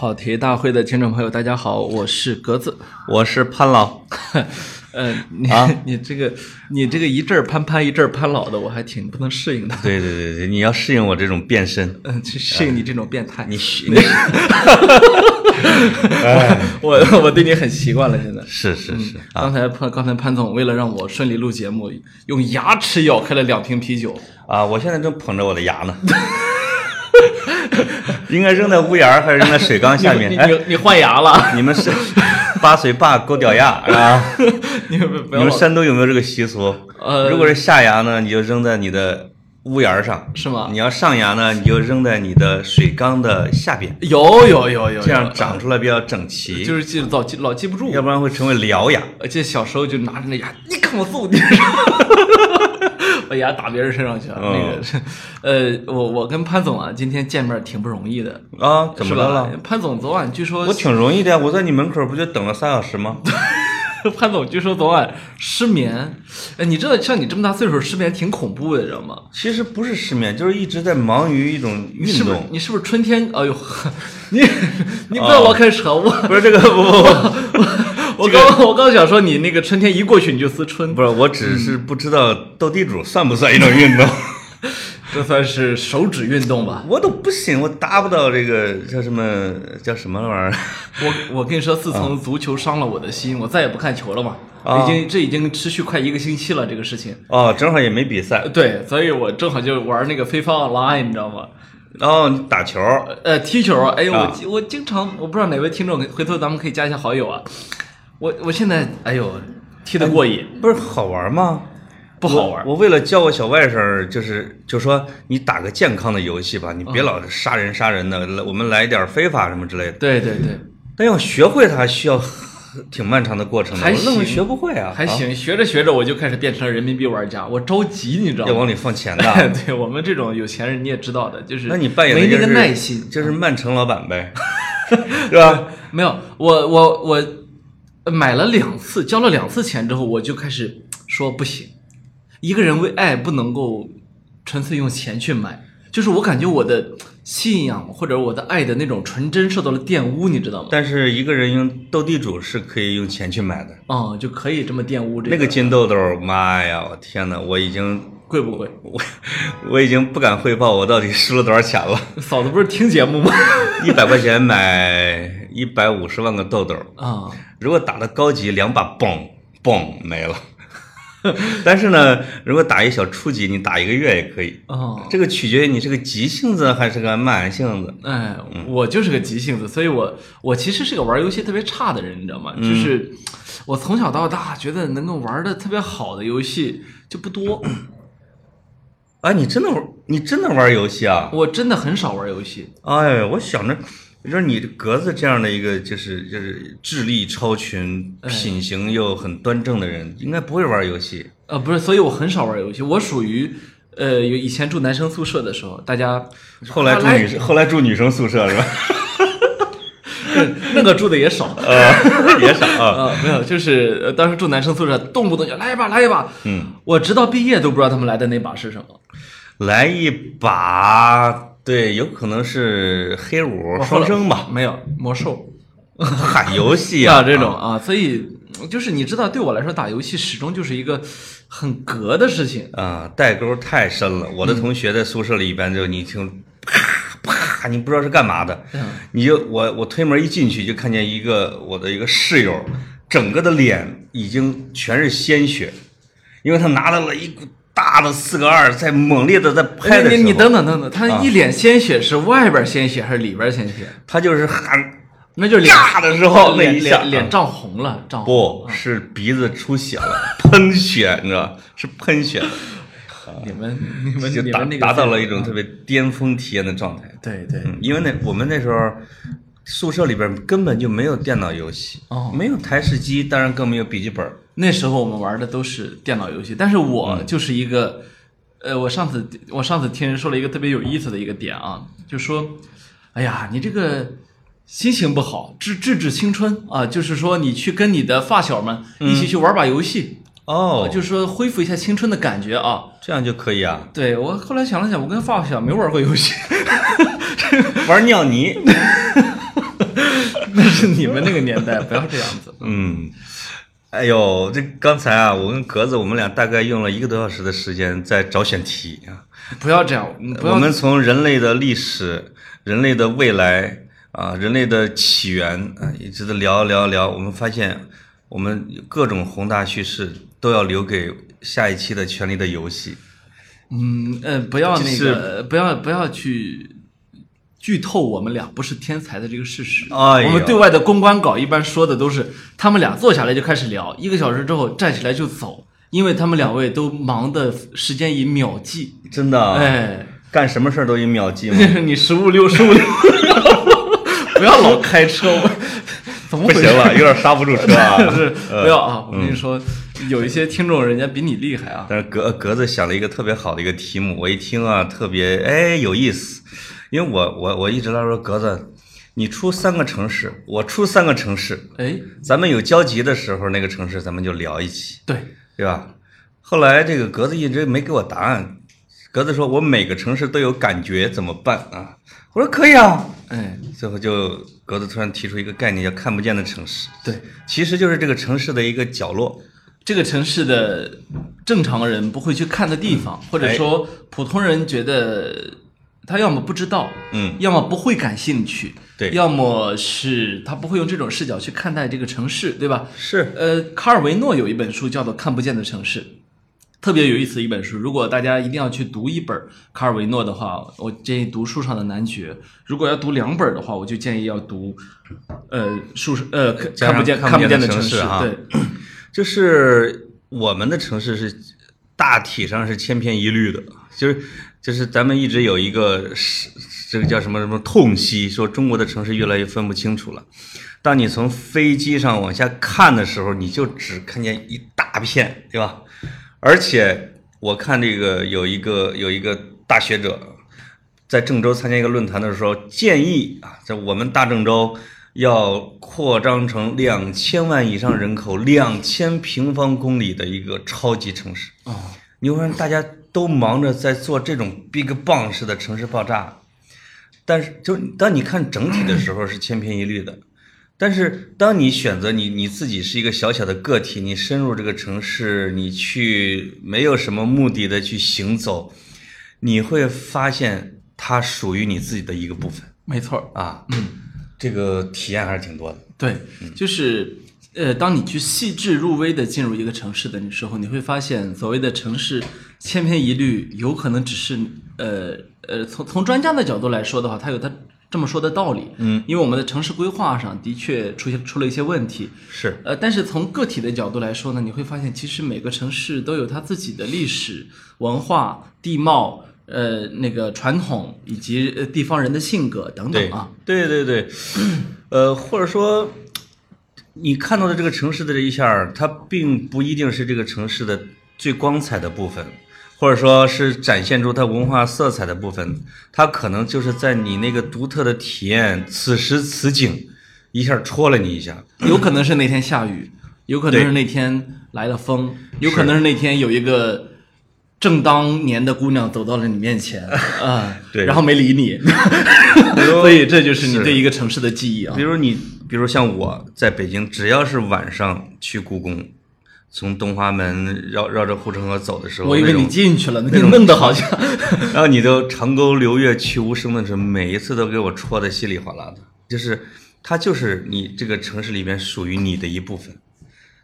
跑题大会的听众朋友，大家好，我是格子。我是潘老，呃，你、啊 你这个你这个一阵儿潘潘一阵儿潘老的，我还挺不能适应的。对对对对，你要适应我这种变身，嗯，去适应你这种变态。你虚你我 我对你很习惯了，现在。是是是啊刚才潘刚才潘总为了让我顺利录节目，用牙齿咬开了两瓶啤酒。啊！我现在正捧着我的牙呢，应该扔在屋檐儿还是扔在水缸下面？哎，你你你换牙了？你们是八岁坝勾掉牙是吧？你不不要你们山东有没有这个习俗？呃如果是下牙呢，你就扔在你的屋檐儿上；是吗你？要上牙呢，你就扔在你的水缸的下边，有有有有，这样长出来比较整齐，就是记老记老记不住。要不然会成为獠牙。而且小时候就拿着那牙，你看我揍你，把牙打别人身上去了。嗯那个，呃，我我跟潘总啊，今天见面挺不容易的，啊，怎么是吧了？？潘总昨晚据说我挺容易的呀，我在你门口不就等了三小时吗？潘总据说昨晚失眠，哎，你知道像你这么大岁数失眠挺恐怖的，知道吗？其实不是失眠，就是一直在忙于一种运你是不是动。你是不是春天？哎呦，你 你不要老开扯我。不是这个，不不不，我刚我刚想说你那个春天一过去你就思春，不是，我只是不知道斗地主算不算一种运动。这算是手指运动吧？我都不行，我达不到这个叫什么叫什么玩意儿。我我跟你说，自从足球伤了我的心，我再也不看球了嘛。啊已经这已经持续快一个星期了，这个事情。哦，正好也没比赛。对，所以我正好就玩那个非法 online，你知道吗？哦，你打球呃，踢球，哎呦，啊我我经常，我不知道哪位听众，回头咱们可以加一下好友啊。我我现在，哎呦，踢得过瘾，不是好玩吗？不好玩。我我为了教我小外甥，就是就说你打个健康的游戏吧，你别老杀人杀人的，来我们来点非法什么之类的。对对对，但要学会它，需要挺漫长的过程的。还我愣是学不会啊，啊还行，学着学着我就开始变成了人民币玩家，我着急，你知道吗？要往里放钱的。对我们这种有钱人你也知道的，就是那你扮演的没那个就是耐心，就是曼城老板呗，是吧？没有，我我我买了两次，交了两次钱之后，我就开始 说不行，一个人为爱不能够纯粹用钱去买，就是我感觉我的 信仰或者我的爱的那种纯真受到了玷污，你知道吗？但是一个人用斗地主是可以用钱去买的。哦，就可以这么玷污这个那个金豆豆，妈呀，我天哪，我已经贵不贵？我 我已经不敢汇报我到底输了多少钱了。嫂子不是听节目吗？一百块钱买一百五十万个豆豆，啊、如果打的高级，两把嘣嘣没了。但是呢，如果打一小初级，你打一个月也可以。哦，这个取决于你是个急性子还是个慢性子。哎，我就是个急性子，所以我我其实是个玩游戏特别差的人，你知道吗？就是我从小到大觉得能够玩的特别好的游戏就不多，啊，你真的玩，你真的玩游戏啊？我真的很少玩游戏。哎，我想着，就是你格子这样的一个，就是就是智力超群、哎品行又很端正的人，应该不会玩游戏。呃，不是，所以我很少玩游戏。我属于呃，有以前住男生宿舍的时候，大家后来住啊女生，后来住女生宿舍是吧？那个住的也少。呃，也少啊。啊，没有，就是呃当时住男生宿舍，动不动就来一把，来一把。嗯，我直到毕业都不知道他们来的那把是什么。来一把，对，有可能是黑五双生吧？没有魔兽。嗨，游戏啊，啊，这种啊，所以就是你知道，对我来说，打游戏始终就是一个很格的事情。啊，代沟太深了。我的同学在宿舍里一般就你听啪啪，你不知道是干嘛的，嗯你就我我推门一进去就看见一个我的一个室友，整个的脸已经全是鲜血，因为他拿到了一股大的四个二，在猛烈的在拍的时候，你你等等等等，他啊一脸鲜血是外边鲜血还是里边鲜血？他就是喊那就是脸炸的时候那脸一下脸脸涨红了，涨红。不是鼻子出血了，喷血，你知道是喷血，你们你们就达达到了一种特别巅峰体验的状态。对对嗯，因为那我们那时候宿舍里边根本就没有电脑游戏，哦没有台式机，当然更没有笔记本。那时候我们玩的都是电脑游戏，但是嗯。我就是一个，呃，我上次我上次听人说了一个特别有意思的一个点啊，就说，哎呀，你这个心情不好，治治治青春啊，就是说你去跟你的发小们一起去玩把游戏，哦，就是说恢复一下青春的感觉啊。这样就可以啊，对我后来想了想，我跟发小没玩过游戏，玩尿泥，那是你们那个年代，不要这样子。嗯，哎呦，这刚才啊，我跟格子我们俩大概用了一个多小时的时间在找选题啊。不要这样，不要我们从人类的历史、人类的未来啊、人类的起源啊，一直的聊聊聊，我们发现我们各种宏大叙事都要留给下一期的《权力的游戏》。嗯呃，不要那就是个，不要不要去剧透我们俩不是天才的这个事实。哎我们对外的公关稿一般说的都是他们俩坐下来就开始聊，一个小时之后站起来就走，因为他们两位都忙的时间以秒计。真的，啊，哎，干什么事儿都以秒计吗？你十五六十五六，不要老开车，我怎么回事？不行了，有点刹不住车啊。是不要啊！我跟你说，有一些听众人家比你厉害啊。但是格格子想了一个特别好的一个题目，我一听啊，特别哎有意思，因为我我我一直在说格子，你出三个城市，我出三个城市，哎，咱们有交集的时候，那个城市咱们就聊一起，对，对吧？后来这个格子一直没给我答案，格子说我每个城市都有感觉，怎么办啊？我说可以啊。哎，最后就格子突然提出一个概念，叫看不见的城市，对，其实就是这个城市的一个角落。这个城市的正常人不会去看的地方，或者说普通人觉得他要么不知道，嗯，要么不会感兴趣，对。要么是他不会用这种视角去看待这个城市，对吧？是，呃，卡尔维诺有一本书叫做《看不见的城市》，特别有意思的一本书。如果大家一定要去读一本卡尔维诺的话，我建议读《树上的男爵》；如果要读两本的话，我就建议要读，呃，树呃看不见看不见的城市啊对，就是我们的城市是大体上是千篇一律的，就是就是咱们一直有一个是这个叫什么什么痛惜，说中国的城市越来越分不清楚了。当你从飞机上往下看的时候，你就只看见一大片，对吧？而且我看这个有一个有一个大学者在郑州参加一个论坛的时候，建议啊，在我们大郑州要扩张成两千万以上人口、两千平方公里的一个超级城市。啊，你会发现大家都忙着在做这种 Big Bang 式的城市爆炸，但是就当你看整体的时候是千篇一律的，但是当你选择你你自己是一个小小的个体，你深入这个城市，你去没有什么目的的去行走，你会发现它属于你自己的一个部分没错儿，啊。嗯，这个体验还是挺多的。对，就是呃，当你去细致入微的进入一个城市的时候，你会发现所谓的城市千篇一律，有可能只是呃呃，从从专家的角度来说的话，他有他这么说的道理。嗯，因为我们的城市规划上的确出现出了一些问题。是，呃，但是从个体的角度来说呢，你会发现，其实每个城市都有它自己的历史文化、地貌。呃，那个传统以及呃地方人的性格等等啊，对对对，呃，或者说，你看到的这个城市的这一下，它并不一定是这个城市的最光彩的部分，或者说是展现出它文化色彩的部分，它可能就是在你那个独特的体验，此时此景，一下戳了你一下。有可能是那天下雨，有可能是那天来了风，有可能是那天有一个正当年的姑娘走到了你面前 啊，对然后没理你，所以这就是你对一个城市的记忆啊比。如你，比如像我在北京，只要是晚上去故宫，从东华门绕绕着护城河走的时候，我以为你进去了，你弄得好像 然后你都长沟流月去无声的时候，每一次都给我戳的稀里哗啦的，就是它就是你这个城市里边属于你的一部分。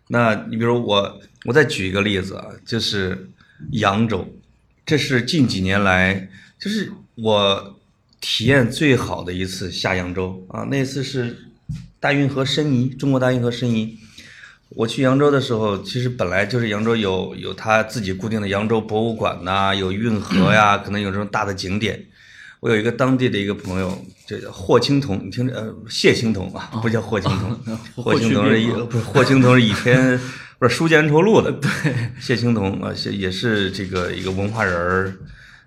那你比如我，我再举一个例子啊，就是扬州，这是近几年来就是我体验最好的一次下扬州啊，那次是大运河申遗，中国大运河申遗。我去扬州的时候，其实本来就是扬州有有它自己固定的扬州博物馆呐、有运河呀，可能有这种大的景点。我有一个当地的一个朋友，这叫霍青桐，你听着，呃，谢青桐啊，不叫霍青桐，霍青桐是一不是霍青桐是以前 不是书剑恩仇录的，对，谢青桐啊，谢也是这个一个文化人儿。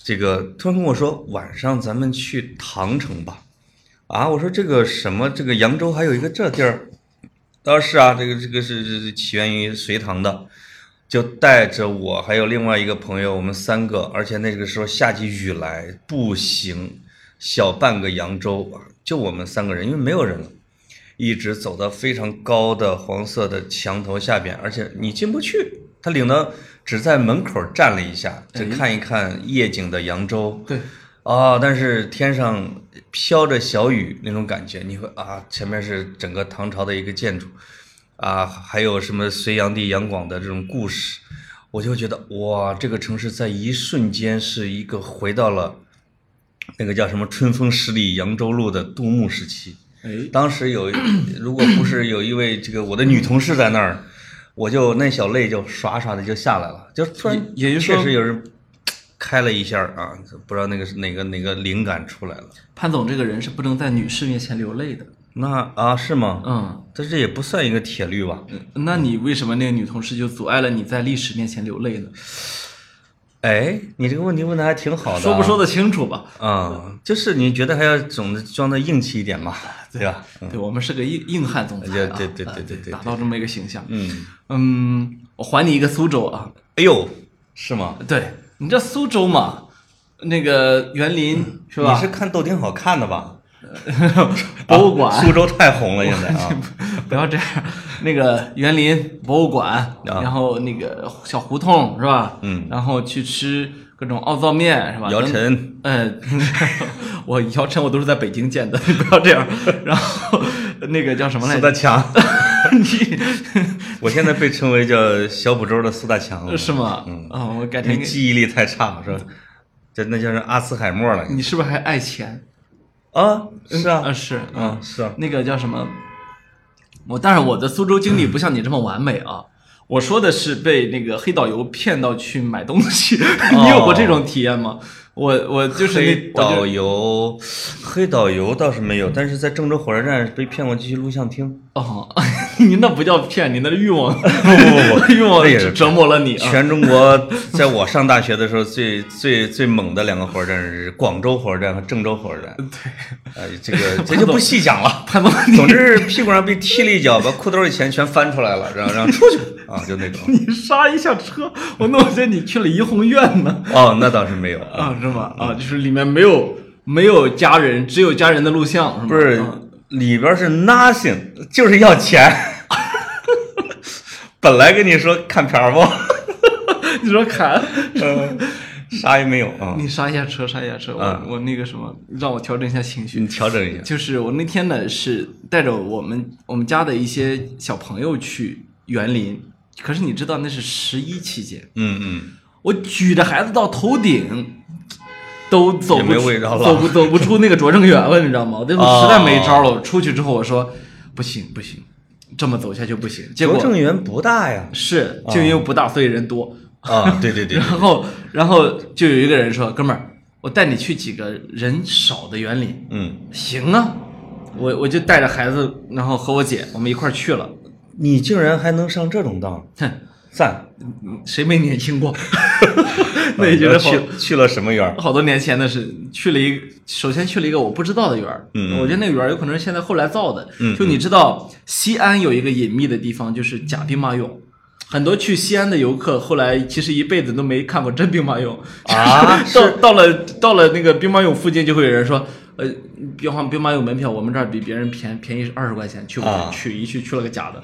这个突然跟我说，晚上咱们去唐城吧。啊，我说这个什么，这个扬州还有一个这地儿。他说是啊，这个这个是是起源于隋唐的，就带着我还有另外一个朋友，我们三个，而且那个时候下起雨来，步行小半个扬州啊，就我们三个人，因为没有人了。一直走到非常高的黄色的墙头下边，而且你进不去。他领的只在门口站了一下，就看一看夜景的扬州。对，啊，但是天上飘着小雨那种感觉，你会啊，前面是整个唐朝的一个建筑，啊，还有什么隋炀帝杨广的这种故事，我就觉得哇，这个城市在一瞬间是一个回到了那个叫什么“春风十里扬州路”的杜牧时期。哎，当时有，如果不是有一位这个我的女同事在那儿，我就那小泪就唰唰的就下来了，就突然也也就是说确实有人开了一下啊，不知道那个是哪个哪个灵感出来了。潘总这个人是不能在女士面前流泪的。那啊是吗？嗯，但这也不算一个铁律吧？那你为什么那个女同事就阻碍了你在历史面前流泪呢？哎，你这个问题问的还挺好的、啊。说不说得清楚吧？啊、就是你觉得还要总的装的硬气一点嘛，对吧？对我们是个硬硬汉总裁啊，对对对对对打造这么一个形象。嗯，嗯，我还你一个苏州啊，哎呦，是吗？对你知道苏州嘛，那个园林是吧？你是看豆丁好看的吧？博物馆啊苏州太红了，现在啊。不要这样，那个园林博物馆，然后那个小胡同是吧？嗯，然后去吃各种奥灶面是吧？姚等晨，呃，我姚晨我都是在北京见的，你不要这样。然后那个叫什么来着？苏大强，你 我现在被称为叫小补州的苏大强了，是吗？嗯，啊，我改因天记忆力太差了，是吧？这那叫是阿兹海默了你是不是还爱钱？啊？是啊啊，，是啊，是啊，那个叫什么？我但是我的苏州经历不像你这么完美啊。我说的是被那个黑导游骗到去买东西，你有过这种体验吗？我我就是黑导游，黑导游倒是没有，但是在郑州火车站被骗过去录像厅，哦，你那不叫骗，你那是欲望，不不不 欲望也是折磨了你啊。全中国在我上大学的时候最最最猛的两个火车站是广州火车站和郑州火车站。对，哎，这个这就不细讲了。潘总，你总之屁股上被踢了一脚，把裤兜里钱全翻出来了，然后然后出去啊，就那种。你刹一下车，我那我觉得你去了怡红院呢。哦，那倒是没有啊，啊，是吗？啊，就是里面没有没有家人，只有家人的录像，是吗？不是啊里边是 nothing，就是要钱。本来跟你说看片儿不，你说砍，嗯，啥也没有啊。你刹一下车，刹一下车，我、嗯我那个什么，让我调整一下情绪你。调整一下。就是我那天呢是带着我们我们家的一些小朋友去园林，可是你知道那是十一期间，嗯嗯，我举着孩子到头顶，都走没味道了走不走不出那个拙政园了，你知道吗？我那时候实在没招了。我出去之后我说不行不行，这么走下去不行。结果拙政园不大呀。是就因为不大，所以人多。啊，对对对 然，后然后就有一个人说：“哥们儿，我带你去几个人少的园林。”嗯，行啊，我我就带着孩子，然后和我姐我们一块儿去了。你竟然还能上这种当，哼，赞。谁没年轻过？那你觉得好去去了什么园？好多年前的是，去了一个，首先去了一个我不知道的园儿，嗯。我觉得那个园儿有可能是现在后来造的，嗯。就你知道西安有一个隐秘的地方，就是假兵马俑，很多去西安的游客后来其实一辈子都没看过真兵马俑啊？到到了到了那个兵马俑附近，就会有人说，呃，兵马兵马俑门票我们这儿比别人便便宜二十块钱，去去一去去了个假的，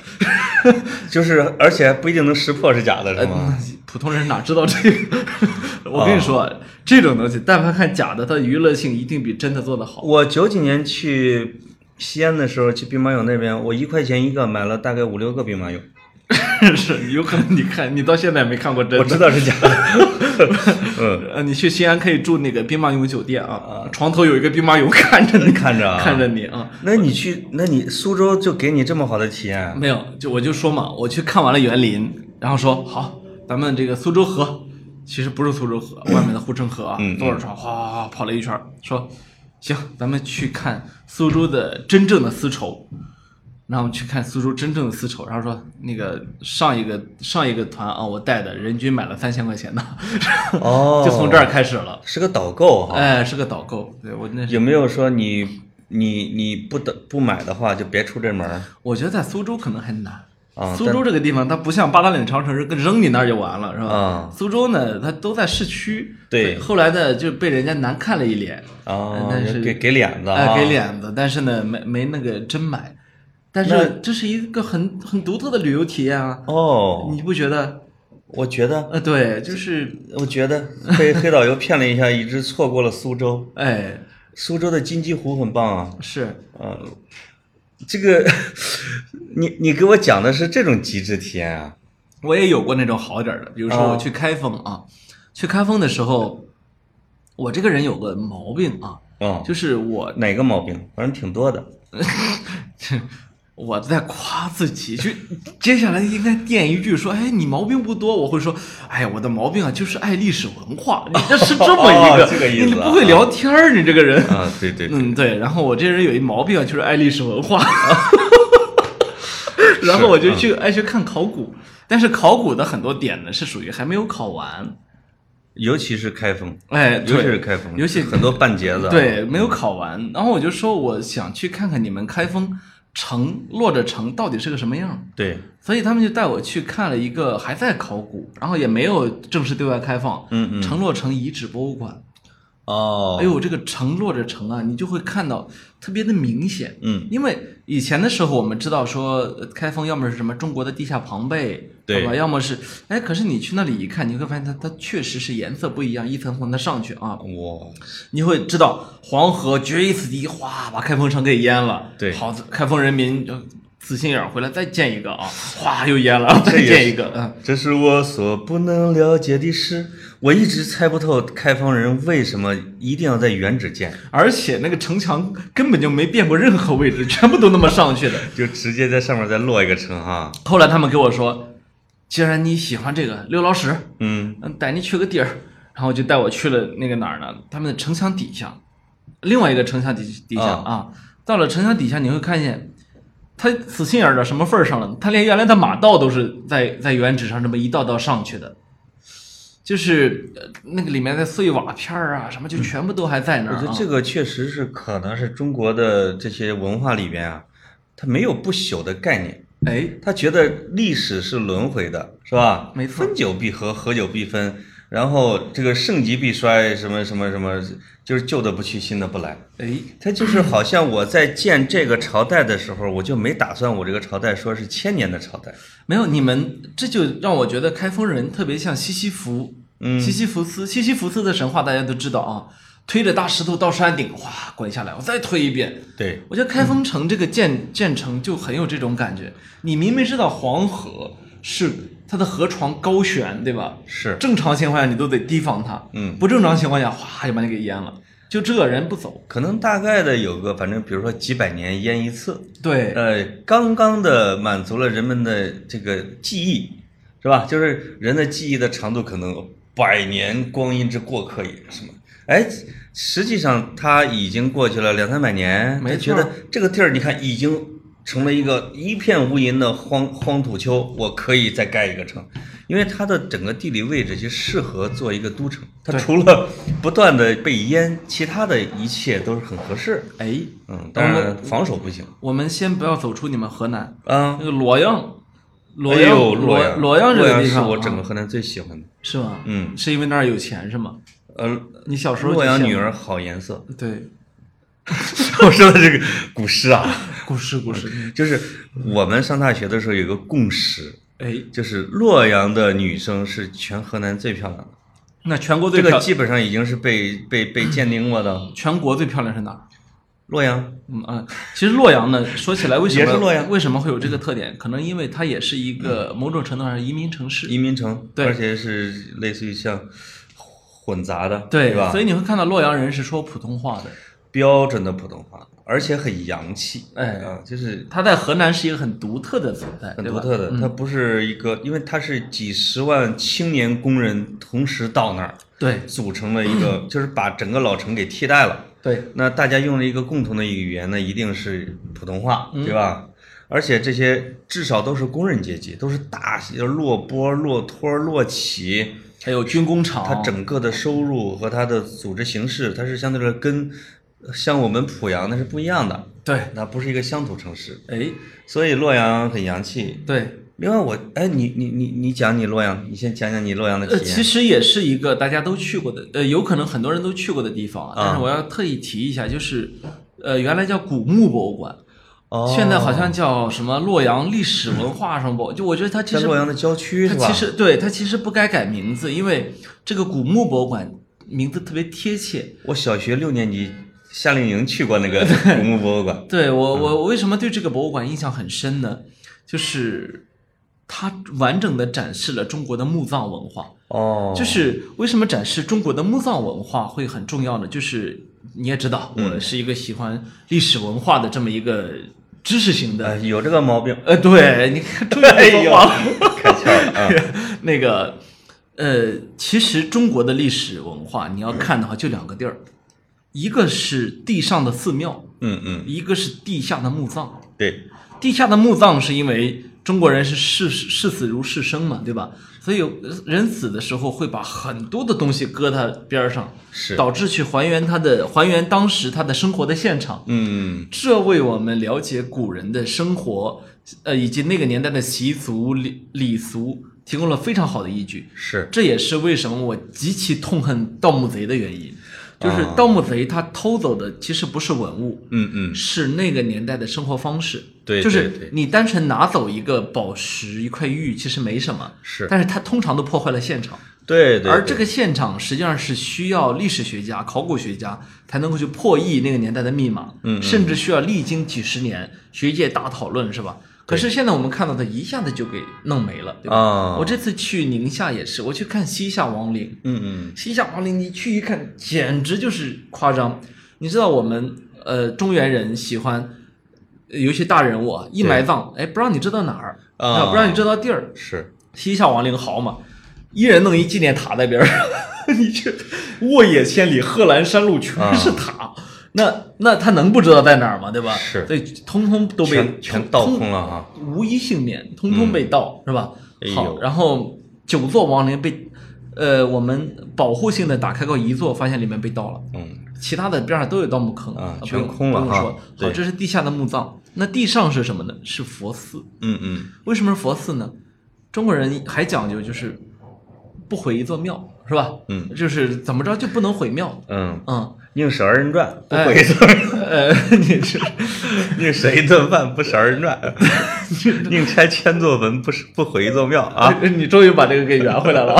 就是，而且还不一定能识破是假的，是吗？呃 普通人哪知道这个？我跟你说，这种东西，但凡看假的，它娱乐性一定比真的做的好。我九几年去西安的时候，去兵马俑那边，我一块钱一个买了大概五六个兵马俑，是有可能你看，你到现在没看过真的。我知道是假的。你去西安可以住那个兵马俑酒店啊，床头有一个兵马俑看着你，看着啊看着你啊。那你去，那你苏州就给你这么好的体验？没有，就我就说嘛，我去看完了园林，然后说好，咱们这个苏州河，其实不是苏州河，外面的护城河啊嗯，坐着船哗哗哗跑了一圈，说行，咱们去看苏州的真正的丝绸。然后去看苏州真正的丝绸，然后说那个上一个上一个团啊，我带的人均买了三千块钱的，哦 就从这儿开始了。是个导购哈。哎，是个导购，对我那有没有说你你你不得不买的话就别出这门儿我觉得在苏州可能很难。啊？苏州这个地方，它不像八达岭长城是跟扔你那儿就完了，是吧？啊苏州呢，它都在市区。对后来呢，就被人家难看了一脸，但啊，但是给给脸子啊，哎，给脸子，但是呢，没没那个真买。但是这是一个很很独特的旅游体验啊，哦，你不觉得？我觉得，呃，对，就是，我觉得被 黑导游骗了一下，一直错过了苏州。哎，苏州的金鸡湖很棒啊，是，呃，这个 你你给我讲的是这种极致体验啊？我也有过那种好点儿的，比如说啊我去开封啊，去开封的时候，我这个人有个毛病啊，哦，就是我哪个毛病？反正挺多的。我在夸自己，就接下来应该垫一句说，哎，你毛病不多，我会说，哎呀，我的毛病啊就是爱历史文化，你这是这么一个，哦这个意思啊你不会聊天儿，你这个人，啊，对对对，嗯，对，然后我这人有一毛病啊，就是爱历史文化 然后我就去爱去看考古，但是考古的很多点呢是属于还没有考完，尤其是开封，哎，尤其是开封，尤其很多半截子啊。对，没有考完，然后我就说我想去看看你们开封城落着城到底是个什么样。对，所以他们就带我去看了一个还在考古，然后也没有正式对外开放，嗯嗯城洛城遗址博物馆。哦，哎呦，这个城落着城啊，你就会看到特别的明显。嗯，因为以前的时候我们知道说呃开封要么是什么中国的地下庞贝，对吧？要么是哎，可是你去那里一看，你会发现它它确实是颜色不一样，一层层的上去啊，哇，你会知道黄河决一死敌，哗把开封城给淹了。对好，开封人民就自信眼儿回来再建一个啊，哗又淹了，再建一个，嗯。这是我所不能了解的事。我一直猜不透开封人为什么一定要在原址建，而且那个城墙根本就没变过任何位置，全部都那么上去的。就直接在上面再落一个城哈。后来他们给我说，既然你喜欢这个，刘老师，嗯，嗯，带你去个地儿，然后就带我去了那个哪儿呢？他们的城墙底下，另外一个城墙底底下啊啊，到了城墙底下，你会看见。他死心眼儿到什么份儿上了？他连原来的马道都是在在原址上这么一道道上去的，就是呃那个里面的碎瓦片儿啊，什么就全部都还在那儿、啊。我觉得这个确实是可能是中国的这些文化里边啊，它没有不朽的概念。哎，他觉得历史是轮回的，是吧？没错分久必合，合久必分。然后这个盛极必衰，什么什么什么，就是旧的不去，新的不来。哎，他就是好像我在建这个朝代的时候，我就没打算我这个朝代说是千年的朝代。没有，你们这就让我觉得开封人特别像西西弗，嗯西西弗斯，西西弗斯的神话大家都知道啊，推着大石头到山顶，哗滚下来，我再推一遍。对，我觉得开封城这个建建成就很有这种感觉。你明明知道黄河是它的河床高悬，对吧？是，正常情况下你都得提防它，嗯，不正常情况下哗就把你给淹了。就这人不走，可能大概的有个，反正比如说几百年淹一次，对，呃，刚刚的满足了人们的这个记忆，是吧？就是人的记忆的长度可能百年光阴之过客也，是吗？哎，实际上它已经过去了两三百年，没觉得这个地儿，你看已经成了一个一片无垠的荒荒土丘，我可以再盖一个城。因为它的整个地理位置就适合做一个都城，它除了不断的被淹，其他的一切都是很合适。哎，嗯，当然防守不行我们先不要走出你们河南，啊。那个洛阳，洛哎阳，呦洛阳，洛阳这个地是，我整个啊河南最喜欢的。是吗？嗯，是因为那儿有钱是吗？呃，你小时候洛阳女儿好颜色。对，我说的这个古诗啊，古诗古诗，就是我们上大学的时候有个共识，哎，就是洛阳的女生是全河南最漂亮的。那全国最漂这个基本上已经是被被被鉴定过的。全国最漂亮是哪儿？洛阳，嗯啊，其实洛阳呢，说起来为什么也是洛阳为什么会有这个特点？可能因为它也是一个某种程度上是移民城市，移民城，对而且是类似于像混杂的，对吧？所以你会看到洛阳人是说普通话的，标准的普通话，而且很洋气，哎啊，就是他在河南是一个很独特的存在，很独特的。嗯它不是一个，因为他是几十万青年工人同时到那儿，对组成了一个，就是把整个老城给替代了。对，那大家用了一个共同的语言呢，一定是普通话，嗯对吧？而且这些至少都是工人阶级，都是大落波、落托、落起，还有军工厂，它整个的收入和它的组织形式，它是相对来说跟像我们濮阳那是不一样的，对，那不是一个乡土城市，哎，所以洛阳很洋气。对，另外我，哎，你你你你讲你洛阳，你先讲讲你洛阳的呃，体验。其实也是一个大家都去过的，呃，有可能很多人都去过的地方啊。但啊是我要特意提一下，就是，呃，原来叫古墓博物馆。哦现在好像叫什么洛阳历史文化什么博，就我觉得它其实在洛阳的郊区是吧？它其实对它其实不该改名字，因为这个古墓博物馆名字特别贴切。我小学六年级夏令营去过那个 古墓博物馆。对我我我为什么对这个博物馆印象很深呢？就是它完整的展示了中国的墓葬文化。哦，就是为什么展示中国的墓葬文化会很重要呢？就是你也知道，嗯我是一个喜欢历史文化的这么一个知识型的。呃有这个毛病。呃，对，你看，终于哎呦说话了。开窍了啊！那个，呃，其实中国的历史文化，你要看的话，就两个地儿，一个是地上的寺庙，嗯嗯，一个是地下的墓葬。对，地下的墓葬是因为中国人是视视死如视生嘛，对吧？所以人死的时候会把很多的东西搁他边儿上，是导致去还原他的还原当时他的生活的现场。嗯这为我们了解古人的生活，呃，以及那个年代的习俗礼礼俗提供了非常好的依据。是，这也是为什么我极其痛恨盗墓贼的原因，就是啊盗墓贼他偷走的其实不是文物，嗯嗯，是那个年代的生活方式。对就是你单纯拿走一个宝石、一块玉，其实没什么，是，但是它通常都破坏了现场。对对。对而这个现场实际上是需要历史学家、考古学家才能够去破译那个年代的密码，嗯嗯甚至需要历经几十年学界大讨论，是吧？可是现在我们看到的，一下子就给弄没了，对吧？啊，我这次去宁夏也是，我去看西夏王陵，嗯嗯。西夏王陵，你去一看，简直就是夸张。你知道我们呃中原人喜欢，呃有一些大人物啊，一埋葬，哎，不让你知道哪儿啊。不让你知道地儿。是，西夏王陵好嘛，一人弄一纪念塔在边上，你这沃野千里，贺兰山路全是塔，那那他能不知道在哪儿吗？对吧？是所以通通都被全全盗通空了哈。无一幸免，通通被盗，是吧好，然后九座亡灵被，呃，我们保护性的打开过一座，发现里面被盗了，嗯其他的边上都有盗墓坑啊全空了哈不用说，好，这是地下的墓葬，那地上是什么呢？是佛寺。嗯嗯，为什么是佛寺呢？中国人还讲究就是不毁一座庙，是吧？嗯，就是怎么着就不能毁庙。嗯，嗯，宁舍二人转，不哎毁一顿；呃，你是宁舍 一顿饭，不舍二人转；宁拆千座坟，不不毁一座庙啊。你终于把这个给圆回来了。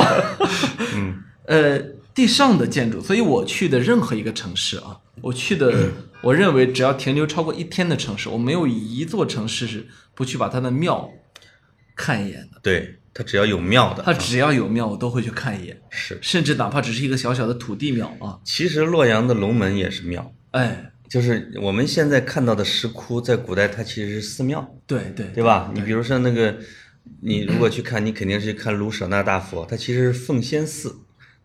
嗯，呃，地上的建筑，所以我去的任何一个城市啊，我去的，我认为只要停留超过一天的城市，我没有一座城市是不去把它的庙看一眼的。对，它只要有庙的，它只要有庙，我都会去看一眼，是。甚至哪怕只是一个小小的土地庙啊，其实洛阳的龙门也是庙，哎，就是我们现在看到的石窟，在古代它其实是寺庙，对对对吧？你比如说那个，你如果去看，你肯定是看卢舍那大佛，它其实是奉先寺，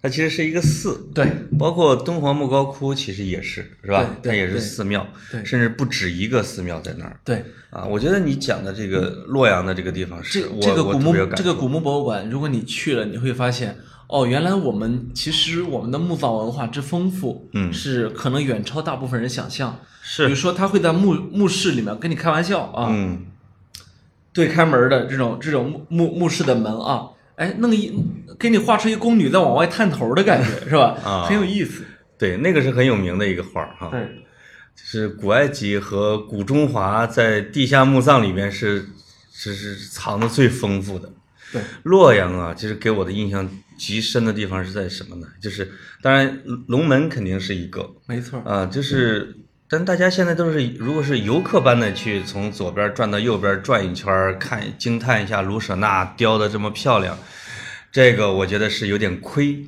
它其实是一个寺。对包括敦煌莫高窟其实也是，是吧？它也是寺庙，对甚至不止一个寺庙在那儿对，啊。我觉得你讲的这个洛阳的这个地方是这个古墓这个古墓博物馆，如果你去了，你会发现，哦，原来我们其实我们的墓葬文化之丰富，嗯是可能远超大部分人想象。是比如说，他会在墓墓室里面跟你开玩笑啊，嗯对开门的这种这种墓墓墓室的门啊，哎，弄一给你画出一宫女在往外探头的感觉，是吧？啊很有意思。对，那个是很有名的一个画儿哈。对，就是古埃及和古中华在地下墓葬里面是是是藏的最丰富的。对，洛阳啊，其实给我的印象极深的地方是在什么呢？就是当然龙门肯定是一个没错。啊，就是但大家现在都是如果是游客般的去从左边转到右边转一圈，看惊叹一下卢舍那雕的这么漂亮，这个我觉得是有点亏。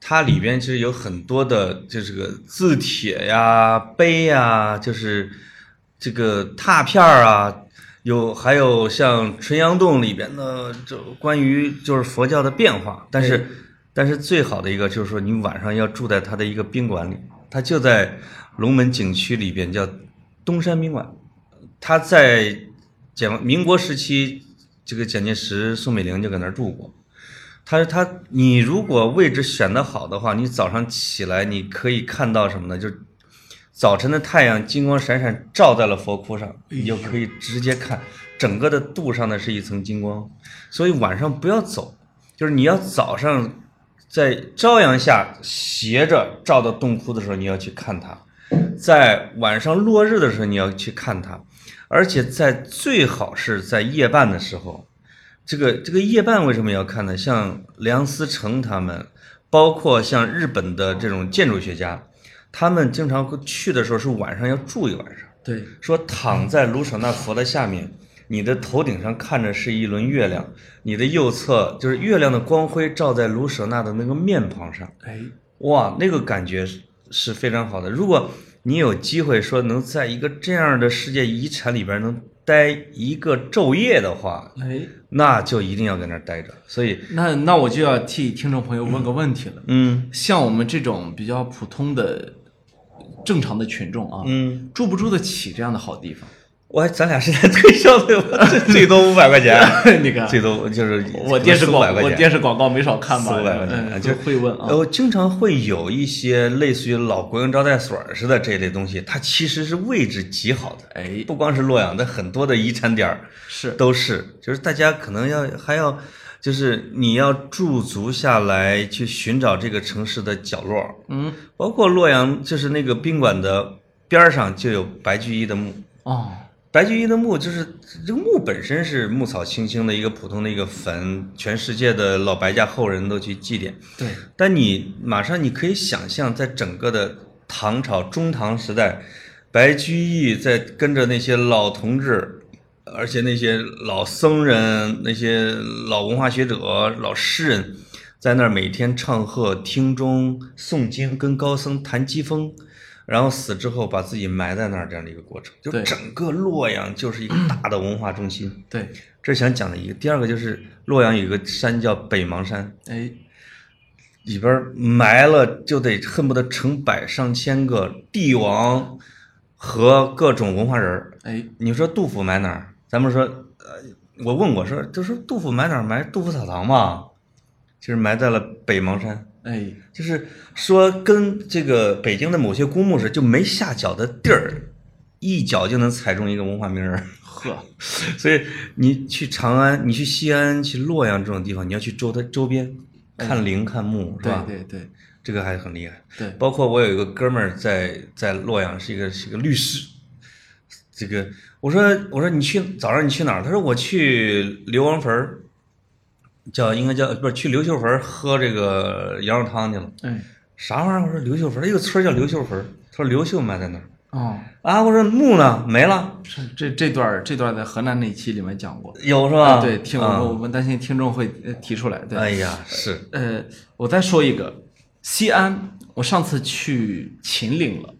它里边其实有很多的，就是个字帖呀、碑呀，就是这个拓片儿啊，有还有像纯阳洞里边的这关于就是佛教的变化，但是但是最好的一个就是说你晚上要住在它的一个宾馆里，它就在龙门景区里边叫东山宾馆，他在简民国时期，这个蒋介石、宋美龄就搁那儿住过。他他，你如果位置选得好的话，你早上起来你可以看到什么呢？就早晨的太阳金光闪闪照在了佛窟上，你就可以直接看整个的肚上呢是一层金光，所以晚上不要走，就是你要早上在朝阳下斜着照到洞窟的时候，你要去看它，在晚上落日的时候你要去看它，而且在最好是在夜半的时候。这个这个夜半为什么要看呢？像梁思成他们，包括像日本的这种建筑学家，他们经常会去的时候是晚上要住一晚上。对，说躺在卢舍那佛的下面，你的头顶上看着是一轮月亮，你的右侧就是月亮的光辉照在卢舍那的那个面庞上，哎，哇，那个感觉是是非常好的。如果你有机会说能在一个这样的世界遗产里边能待一个昼夜的话，哎，那就一定要在那儿待着。所以，那那我就要替听众朋友问个问题了。嗯像我们这种比较普通的、正常的群众啊，嗯，住不住得起这样的好地方？我咱俩是在推销对吧？最最多五百块钱，你看，最多就是我电视400广我。电视广告没少看吧？四五百块钱嗯就会问啊。我，经常会有一些类似于老国营招待所似的这一类东西，它其实是位置极好的。哎，不光是洛阳的很多的遗产点儿是都是，就是大家可能要还要，就是你要驻足下来去寻找这个城市的角落，嗯，包括洛阳，就是那个宾馆的边儿上就有白居易的墓。哦，白居易的墓就是这个墓本身是牧草青青的一个普通的一个坟，全世界的老白家后人都去祭奠。对，但你马上你可以想象，在整个的唐朝中唐时代，白居易在跟着那些老同志，而且那些老僧人、那些老文化学者、老诗人，在那儿每天唱和、听钟、诵经，跟高僧谈机锋。然后死之后把自己埋在那儿，这样的一个过程，就整个洛阳就是一个大的文化中心。对，这是想讲的一个。第二个就是洛阳有一个山叫北邙山，哎，里边埋了就得恨不得成百上千个帝王和各种文化人儿。哎，你说杜甫埋哪儿？咱们说，呃，我问过说，就说杜甫埋哪儿？埋杜甫草堂嘛，就是埋在了北邙山。哎，就是说，跟这个北京的某些公墓似的，就没下脚的地儿，一脚就能踩中一个文化名人。呵，所以你去长安，你去西安、去洛阳这种地方，你要去周它周边看陵、看墓，是对吧？对对这个还很厉害。对，包括我有一个哥们儿在在洛阳，是一个是一个律师。这个我说我说你去早上你去哪儿？他说我去刘王坟儿，叫应该叫不是去刘秀坟儿喝这个羊肉汤去了。哎，啥玩意儿？我说刘秀坟儿，一个村儿叫刘秀坟儿。他说刘秀埋在那儿哦，啊。我说墓呢？没了，这这这段儿这段在河南那期里面讲过，有是吧？啊对，听啊我我们担心听众会呃提出来，对，哎呀，是呃，我再说一个，西安，我上次去秦岭了。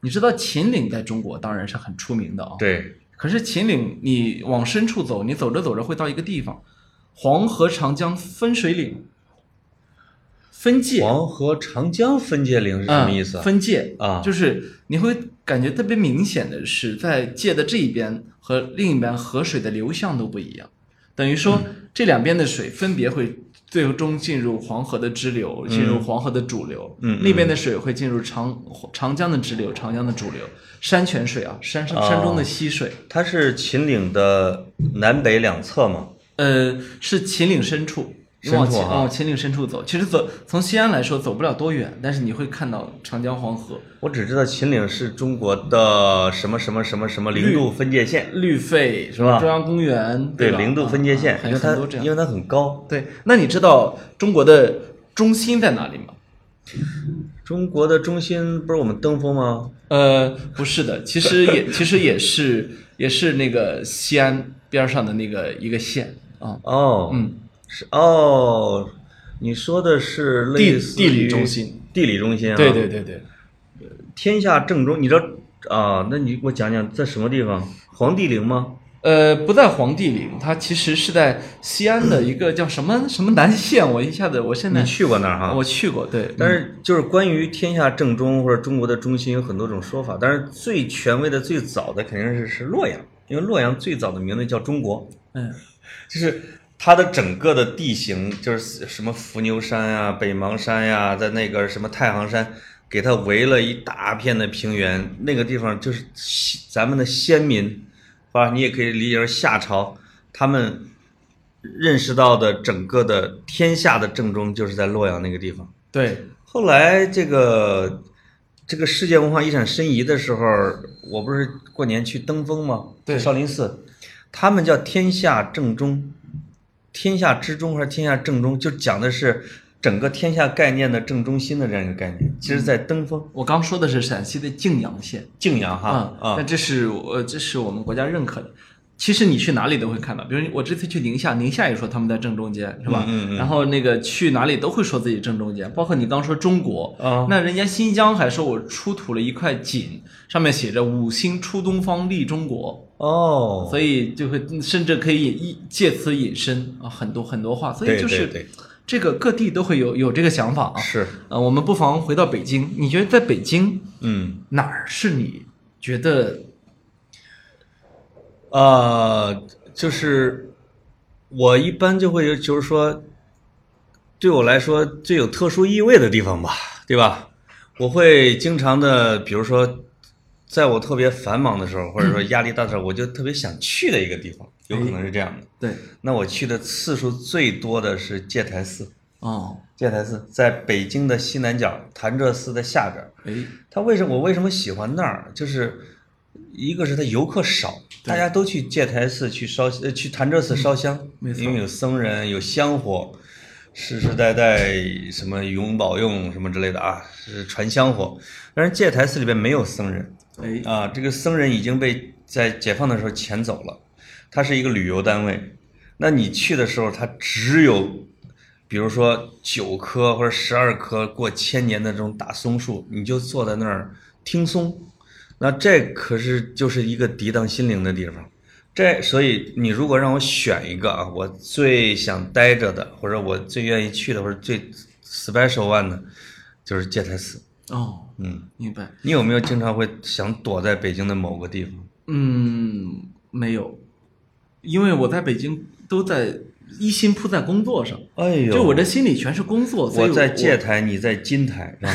你知道秦岭在中国当然是很出名的啊、对，可是秦岭你往深处走，你走着走着会到一个地方，黄河长江分水岭，分界，黄河长江分界岭是什么意思嗯？分界。啊。就是你会感觉特别明显的是，在界的这一边和另一边河水的流向都不一样，等于说嗯。这两边的水分别会最终进入黄河的支流，进入黄河的主流，嗯嗯那边的水会进入长长江的支流，长江的主流，山泉水啊，山上哦山中的溪水，它是秦岭的南北两侧嘛？呃，是秦岭深处。你往秦啊往秦岭深处走，其实走从西安来说走不了多远，但是你会看到长江黄河，我只知道秦岭是中国的什么什么什么什么零度分界线，绿肺是吧中央公园对，吧零度分界线啊，还因为它有很多这样。因为它很高。对，那你知道中国的中心在哪里吗？中国的中心不是我们登封吗？呃，不是的，其实也其实也是也是那个西安边儿上的那个一个县啊，哦，嗯，是哦，你说的是地类似地理中心，地理中心啊？对对对对，天下正中，你知道啊？那你给我讲讲在什么地方？黄帝陵吗？呃，不在黄帝陵，它其实是在西安的一个叫什么什么南县，我一下子我现在你去过那儿哈？我去过，对，但是就是关于天下正中或者中国的中心有很多种说法，但是最权威的、最早的肯定是是洛阳，因为洛阳最早的名字叫中国，嗯就是它的整个的地形就是什么伏牛山呀、北邙山呀，在那个什么太行山，给它围了一大片的平原，那个地方就是咱们的先民？你也可以理解为夏朝他们认识到的整个的天下的正中就是在洛阳那个地方。对，后来这个这个世界文化遗产申遗的时候，我不是过年去登封吗？对少林寺，他们叫天下正中，天下之中还是天下正中，就讲的是整个天下概念的正中心的这样一个概念。其实，在登封我刚说的是陕西的泾阳县，泾阳哈嗯，啊但，这是我这是我们国家认可的。其实你去哪里都会看到，比如我这次去宁夏，宁夏也说他们在正中间，是吧？嗯嗯嗯然后那个去哪里都会说自己正中间，包括你刚说中国，啊那人家新疆还说我出土了一块锦，上面写着“五星出东方，利中国”，哦，所以就会甚至可以引借此引申啊很多很多话，所以就是这个各地都会有有这个想法啊。是，呃，我们不妨回到北京，你觉得在北京嗯。哪儿是你觉得呃，就是我一般就会就是说，对我来说最有特殊意味的地方吧，对吧？我会经常的，比如说，在我特别繁忙的时候，或者说压力大的时候，我就特别想去的一个地方，有可能是这样的。对那我去的次数最多的是戒台寺，哦戒台寺在北京的西南角潭柘寺的下边儿。哎它为什么我为什么喜欢那儿？就是一个是它游客少，大家都去戒台寺去烧呃去潭柘寺烧香，因为有僧人有香火，世世代代什么永保用什么之类的啊，是传香火。但是戒台寺里边没有僧人哎啊，这个僧人已经被在解放的时候遣走了，他是一个旅游单位。那你去的时候，他只有比如说九棵或者十二棵过千年的这种大松树，你就坐在那儿听松，那这可是就是一个涤荡心灵的地方。这所以你如果让我选一个啊，我最想待着的，或者我最愿意去的，或者最 special one 的，就是戒台寺。哦，嗯，明白。你有没有经常会想躲在北京的某个地方？嗯，没有，因为我在北京都在一心扑在工作上，哎呦，就我这心里全是工作，我在界台，你在金台，是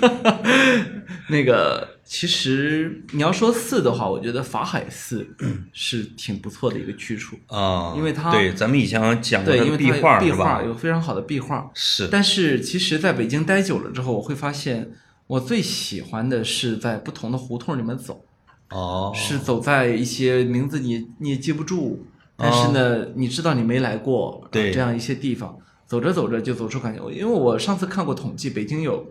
吧 那个，其实你要说寺的话，我觉得法海寺 是挺不错的一个去处。啊，因为它对咱们以前讲过壁画壁画？有非常好的壁画。是，但是其实在北京待久了之后，我会发现，我最喜欢的是在不同的胡同里面走，哦，是走在一些名字你你也记不住，但是呢，你知道你没来过，哦对这样一些地方，走着走着就走出感觉。因为我上次看过统计，北京有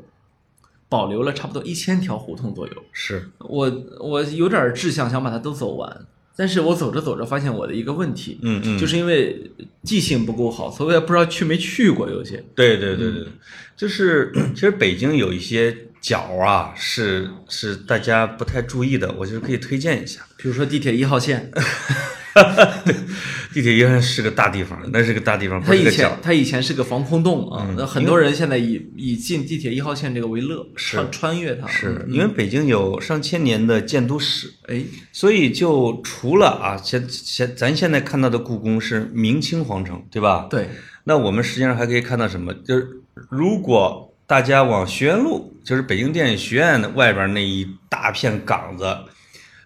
保留了差不多一千条胡同左右。是，我我有点志向想把它都走完，但是我走着走着发现我的一个问题，嗯嗯，就是因为记性不够好，所以我也不知道去没去过有些。对对对嗯对，就是 其实北京有一些角啊，是是大家不太注意的，我就是可以推荐一下。比如说地铁一号线，地铁医院是个大地方，那是个大地方，它以前。它以前是个防空洞啊，嗯那很多人现在以以进地铁一号线这个为乐，是穿穿越它。是嗯因为北京有上千年的建都史，哎，所以就除了啊，现现咱现在看到的故宫是明清皇城，对吧？对，那我们实际上还可以看到什么？就是如果大家往学院路，就是北京电影学院的外边那一大片岗子，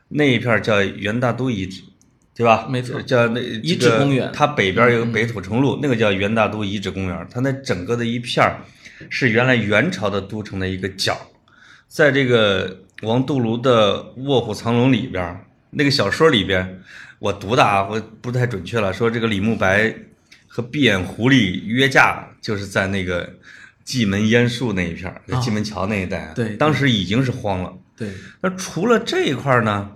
那一片叫元大都遗址，对吧？没错叫那遗址公园它北边有个北土城路，那个叫元大都遗址公园。它那整个的一片儿是原来元朝的都城的一个角，在这个王杜庐的《卧虎藏龙》里边儿，那个小说里边，我读的啊，我不太准确了，说这个李慕白和闭眼狐狸约架，就是在那个蓟门烟树那一片儿，在蓟门桥那一带，对当时已经是荒了。对，那除了这一块儿呢，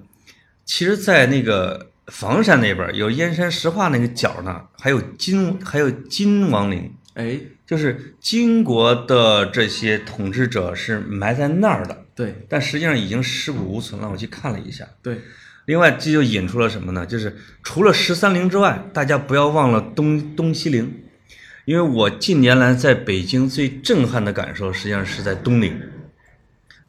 其实，在那个房山那边有燕山石化那个角呢，还有金还有金王陵，哎，就是金国的这些统治者是埋在那儿的，对但实际上已经尸骨无存了。我去看了一下。对，另外，这就引出了什么呢？就是除了十三陵之外，大家不要忘了东东西陵，因为我近年来在北京最震撼的感受，实际上是在东陵。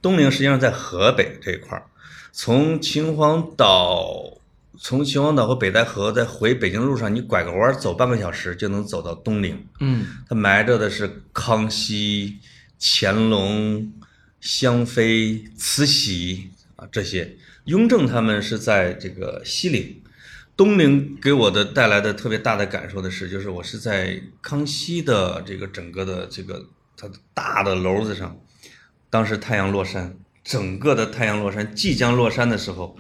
东陵实际上在河北这一块儿，从秦皇岛，从秦皇岛和北戴河在回北京的路上，你拐个弯儿走半个小时就能走到东陵。嗯，它埋着的是康熙、乾隆、香妃、慈禧啊这些。雍正他们是在这个西陵，东陵给我的带来的特别大的感受的是，就是我是在康熙的这个整个的这个它的大的楼子上，当时太阳落山，整个的太阳落山即将落山的时候，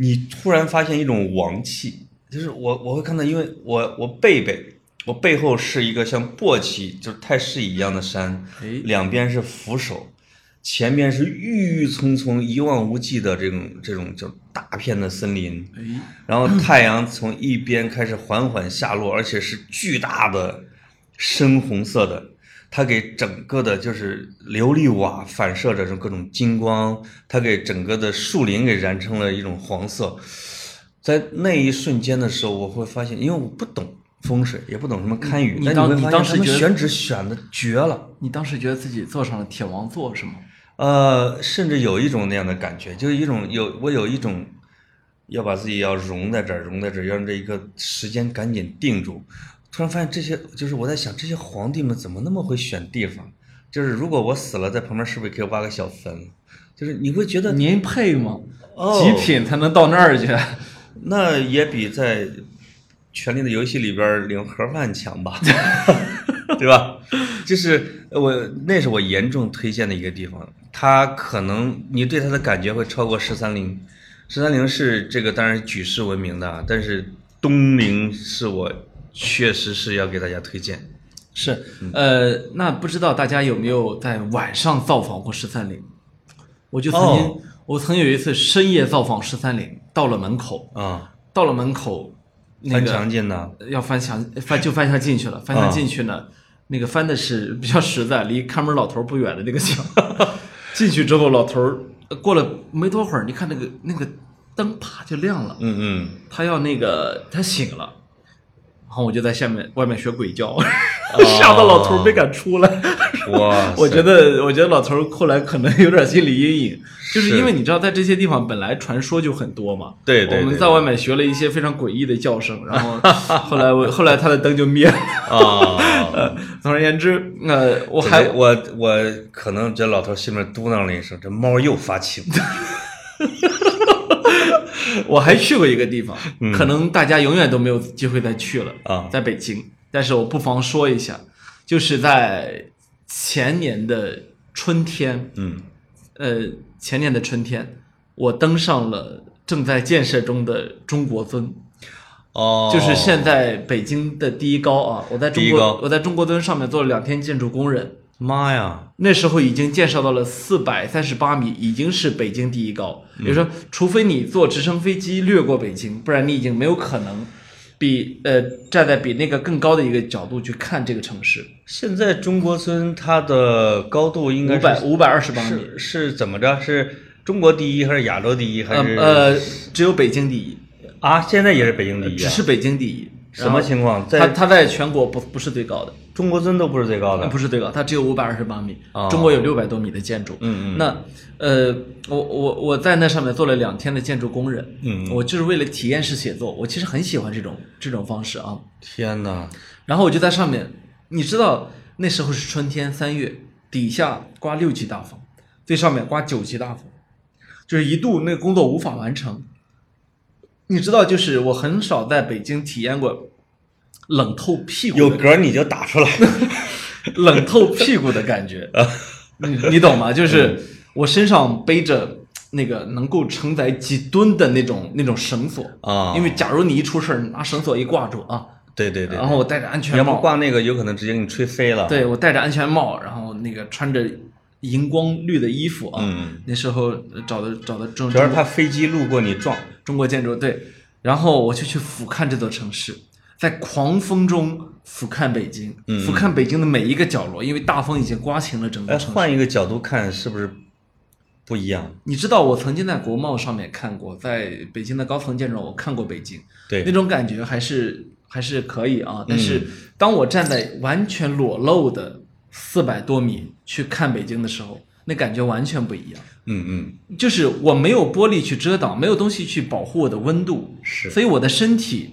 你突然发现一种王气，就是我我会看到，因为我我背背我背后是一个像簸箕就是太师一样的山，哎。两边是扶手，前面是郁郁葱葱、一望无际的这种这种就大片的森林，哎，然后太阳从一边开始缓缓下落，而且是巨大的深红色的，它给整个的就是琉璃瓦反射着这种各种金光，它给整个的树林给染成了一种黄色。在那一瞬间的时候，我会发现，因为我不懂风水，也不懂什么堪舆，但你当时觉得选址选的绝了。你当时觉得自己坐上了铁王座是吗？呃，甚至有一种那样的感觉，就是一种有我有一种要把自己要融在这儿，融在这儿，要让这一个时间赶紧定住。突然发现这些，就是我在想，这些皇帝们怎么那么会选地方？就是如果我死了，在旁边是不是可以挖个小坟？就是你会觉得您配吗？哦极品才能到那儿去。那也比在《权力的游戏》里边领盒饭强吧，对吧？就是我那是我严重推荐的一个地方，它可能你对它的感觉会超过十三陵。十三陵是这个当然举世闻名的啊，但是东陵是我确实是要给大家推荐。是，呃，那不知道大家有没有在晚上造访过十三陵？我就曾经，哦我曾有一次深夜造访十三陵，到了门口，啊，到了门口，那翻个墙进呢？要翻墙，翻就翻墙进去了。翻墙进去呢，那个翻的是比较实在，离看门老头不远的那个墙。进去之后，老头儿呃过了没多会儿，你看那个那个灯啪就亮了，嗯嗯，他要那个他醒了，然后我就在下面外面学鬼叫，吓得老头没敢出来。哇我觉得得，我觉得老头后来可能有点心理阴影，就是是因为你知道，在这些地方本来传说就很多嘛。对对对我们在外面学了一些非常诡异的叫声，然后 后来我后来他的灯就灭了。啊。总而言之，呃，我我还我我可能这老头心里面嘟囔了一声：“这猫又发情。我还去过一个地方，可能大家永远都没有机会再去了啊。在北京。但是我不妨说一下，就是在前年的春天”，嗯，呃，前年的春天，我登上了正在建设中的中国尊，哦，就是现在北京的第一高啊！我在中国，我在中国尊上面做了两天建筑工人，妈呀，那时候已经建设到了四百三十八米，已经是北京第一高。嗯也就是说，除非你坐直升飞机掠过北京，不然你已经没有可能比呃站在比那个更高的一个角度去看这个城市。现在中国村它的高度应该是五百五百二十八米，是是怎么着？是中国第一还是亚洲第一还呃是？呃，只有北京第一，啊，现在也是北京第一、啊，只是北京第一。什么情况？它在它在全国不不是最高的，中国尊都不是最高的，不是最高，它只有五百二十八米。哦中国有六百多米的建筑。嗯嗯那呃，我我我在那上面做了两天的建筑工人。嗯我就是为了体验式写作，我其实很喜欢这种这种方式啊。天哪！然后我就在上面，你知道那时候是春天三月，底下刮六级大风，最上面刮九级大风，就是一度那个工作无法完成。你知道，就是我很少在北京体验过冷透屁股的有格你就打出来。冷透屁股的感觉，你 你懂吗？就是我身上背着那个能够承载几吨的那种那种绳索。啊。因为假如你一出事儿，拿绳索一挂住啊，对对对，然后我戴着安你要不全帽，挂那个，有可能直接给你吹飞了。，对我戴着安全帽，然后那个穿着荧光绿的衣服啊，嗯。那时候找的找的中主要是怕飞机路过你撞。中国建筑对，然后我就去俯瞰这座城市，在狂风中俯瞰北京，嗯俯瞰北京的每一个角落，因为大风已经刮晴了整个哎，城市。换一个角度看，是不是不一样？你知道我曾经在国贸上面看过，在北京的高层建筑我看过北京，对那种感觉还是还是可以啊。但是嗯当我站在完全裸露的四百多米去看北京的时候，那感觉完全不一样。嗯嗯，就是我没有玻璃去遮挡，没有东西去保护我的温度，是所以我的身体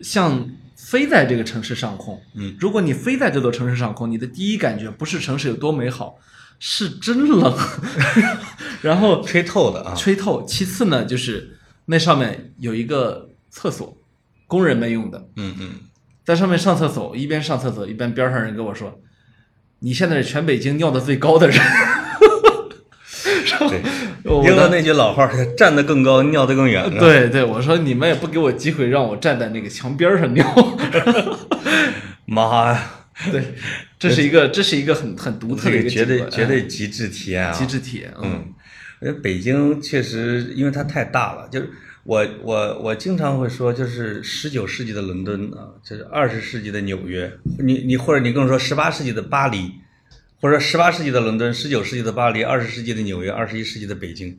像飞在这个城市上空。嗯，如果你飞在这座城市上空，你的第一感觉不是城市有多美好，是真冷，然后吹透的啊。吹透。其次呢，就是那上面有一个厕所，工人们用的，嗯嗯，在上面上厕所，一边上厕所一边边上人跟我说：“你现在是全北京尿的最高的人。”对，我的应了那句老话儿，站得更高，尿得更远。对对，我说你们也不给我机会让我站在那个墙边上尿。妈呀，对，这是一个这是一个很很独特的一个绝对绝对极致体验啊！极致体验。嗯，嗯，因为北京确实，因为它太大了，就是我我我经常会说，就是十九世纪的伦敦啊，就是二十世纪的纽约，你你或者你跟我说十八世纪的巴黎，或者十八世纪的伦敦，十九世纪的巴黎，二十世纪的纽约，二十一世纪的北京，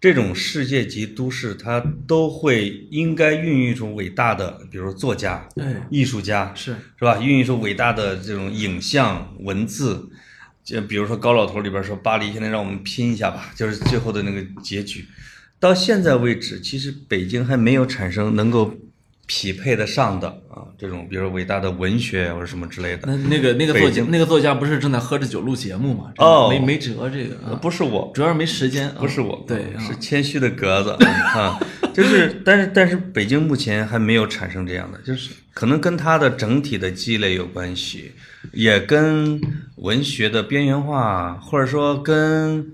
这种世界级都市，它都会应该孕育出伟大的，比如说作家、哎，艺术家，是是吧？孕育出伟大的这种影像、文字，就比如说高老头里边说巴黎，现在让我们拼一下吧，就是最后的那个结局。到现在为止，其实北京还没有产生能够匹配得上的啊这种，比如说伟大的文学或者什么之类的。那那个那个作家那个作家不是正在喝着酒录节目吗？哦。没没辙这个不是我，主要是没时间。啊。不是我，对，啊。是谦虚的格子 啊，就是，但是但是北京目前还没有产生这样的，就是可能跟它的整体的积累有关系，也跟文学的边缘化，或者说跟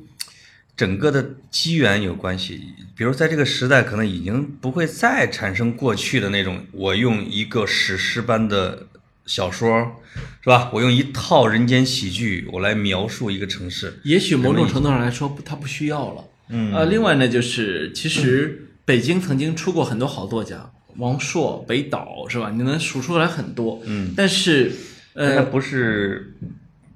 整个的机缘有关系。比如在这个时代，可能已经不会再产生过去的那种，我用一个史诗般的小说，是吧？我用一套人间喜剧，我来描述一个城市。也许某种程度上来说，不，他不需要了。嗯呃，另外呢，就是其实北京曾经出过很多好作家，王朔、北岛是吧？你能数出来很多。嗯，但是呃，不是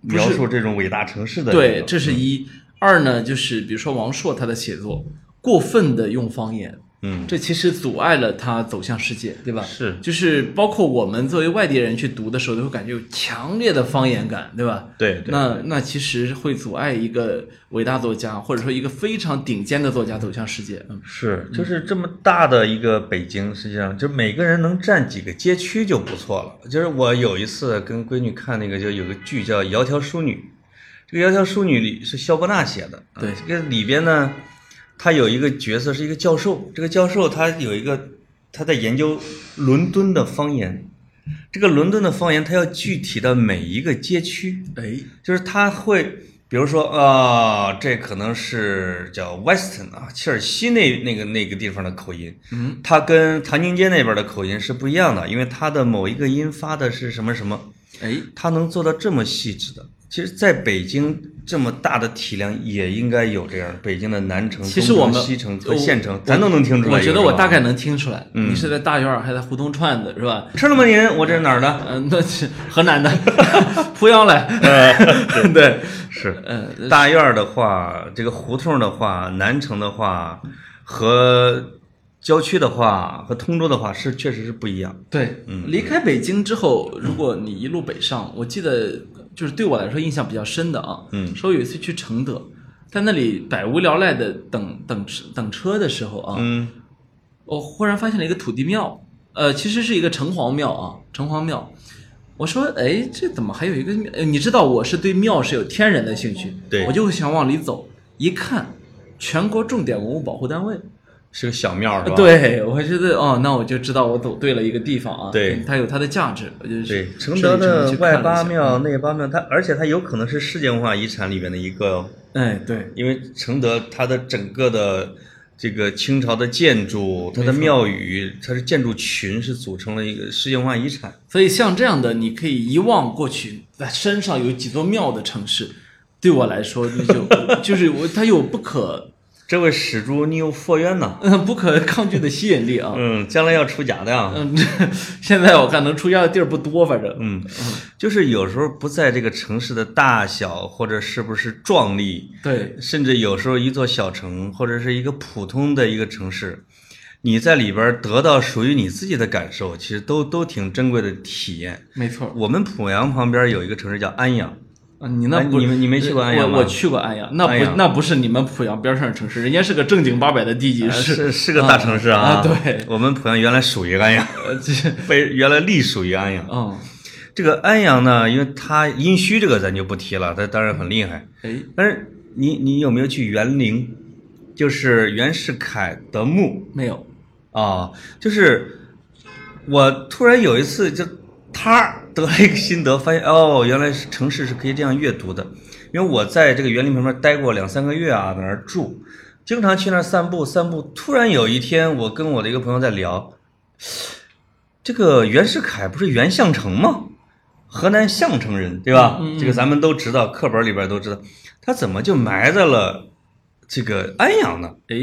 描述这种伟大城市的对，这是一。二呢，就是比如说王朔他的写作过分的用方言，嗯这其实阻碍了他走向世界，对吧？是就是包括我们作为外地人去读的时候，都会感觉有强烈的方言感，对吧？对对那那其实会阻碍一个伟大作家，或者说一个非常顶尖的作家走向世界。嗯，是就是这么大的一个北京，实际上就每个人能占几个街区就不错了。就是我有一次跟闺女看那个，就有个剧叫《窈窕淑女》，这个《窈窕淑女》里是萧伯纳写的，啊对这个里边呢，他有一个角色是一个教授，这个教授他有一个他在研究伦敦的方言。这个伦敦的方言，它要具体到每一个街区，哎，就是他会，比如说啊、这可能是叫 Western 啊，切尔西那那个那个地方的口音，嗯，它跟唐宁街那边的口音是不一样的，因为它的某一个音发的是什么什么，哎，它能做到这么细致的。其实，在北京这么大的体量，也应该有这样。北京的南城、东城其实我们西城和县城，咱都能听出来我觉。得我大概能听出来，嗯你是在大院儿还在胡同串子是吧？吃了吗您？我这是哪儿的？嗯、那是河南的，濮阳来。对，是。呃，大院儿的话，这个胡同的话，南城的话和郊区的话和通州的话是确实是不一样。对，嗯离开北京之后，如果你一路北上，我记得就是对我来说印象比较深的啊，嗯说有一次去承德，在那里百无聊赖的等等等车的时候啊，嗯我忽然发现了一个土地庙，呃，其实是一个城隍庙啊，城隍庙。我说，哎，这怎么还有一个庙？呃你知道我是对庙是有天然的兴趣，对我就会想往里走，一看，全国重点文物保护单位，是个小庙是吧？对我觉得哦，那我就知道我走对了一个地方啊，对。它有它的价值，我就对，是承德的外八嗯。庙、内八庙，它而且它有可能是世界文化遗产里面的一个哦，哎，对，因为承德它的整个的这个清朝的建筑，它的庙宇，它是建筑群是组成了一个世界文化遗产。所以像这样的，你可以一望过去，在山上有几座庙的城市，对我来说，你就 就是我它有不可这位史主，你有佛缘呐？嗯不可抗拒的吸引力啊。嗯，将来要出家的啊。嗯，这 现在我看能出家的地儿不多，反正嗯，就是有时候不在这个城市的大小或者是不是壮丽，对，甚至有时候一座小城或者是一个普通的一个城市，你在里边得到属于你自己的感受，其实都都挺珍贵的体验。没错。我们濮阳旁边有一个城市叫安阳，啊，你那你们你没去过安阳吗我我去过安阳，那不那不是你们濮阳边上的城市，人家是个正经八百的地级呃市。是是个大城市啊。啊对我们濮阳原来属于安阳，呃，这 被原来隶属于安阳。嗯，这个安阳呢，因为它殷墟这个咱就不提了，它当然很厉害。哎，但是你你有没有去园陵？就是袁世凯的墓没有，啊，就是我突然有一次就他得了一个心得，发现哦，原来是城市是可以这样阅读的。因为我在这个园林旁边待过两三个月啊，在那儿住，经常去那儿散步散步。突然有一天，我跟我的一个朋友在聊，这个袁世凯不是袁相城吗？河南项城人，对吧？嗯嗯这个咱们都知道，课本里边都知道，他怎么就埋在了这个安阳呢？哎，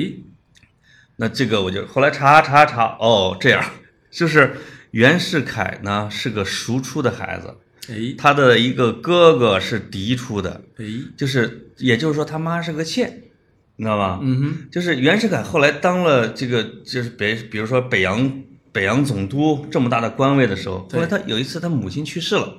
那这个我就后来查查查，哦，这样，就是袁世凯呢是个庶出的孩子，哎，他的一个哥哥是嫡出的，哎，就是也就是说他妈是个妾，你知道吗？嗯哼，就是袁世凯后来当了这个就是北，比如说北洋北洋总督这么大的官位的时候，后来他有一次他母亲去世了，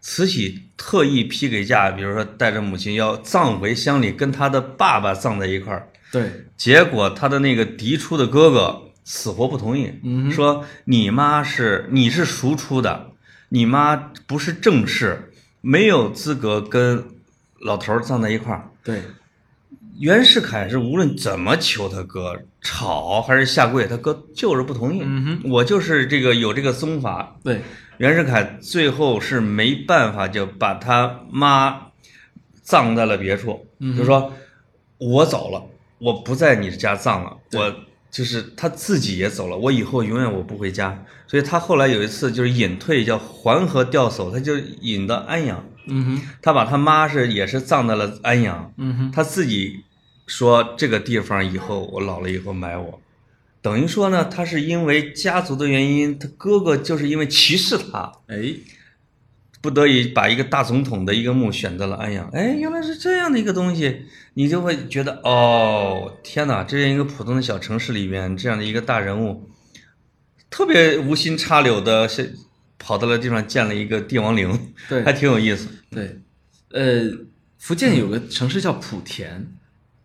慈禧特意批给假，比如说带着母亲要葬回乡里，跟他的爸爸葬在一块儿。对，结果他的那个嫡出的哥哥死活不同意，嗯说你妈是你是庶出的，你妈不是正室，没有资格跟老头儿葬在一块儿。对，袁世凯是无论怎么求他哥，吵还是下跪，他哥就是不同意。嗯我就是这个有这个宗法。对，袁世凯最后是没办法，就把他妈葬在了别处，嗯就说我走了，我不在你家葬了，我就是他自己也走了，我以后永远我不回家。所以他后来有一次就是隐退，叫黄河吊叟，他就隐到安阳。嗯哼，他把他妈是也是葬在了安阳，嗯哼，他自己说这个地方以后我老了以后埋我，等于说呢，他是因为家族的原因，他哥哥就是因为歧视他，哎，不得已把一个大总统的一个墓选择了安阳。哎，原来是这样的一个东西，你就会觉得哦，天哪，这样一个普通的小城市里边，这样的一个大人物，特别无心插柳的，是跑到了地方建了一个帝王陵，对还挺有意思。对，呃，福建有个城市叫莆田，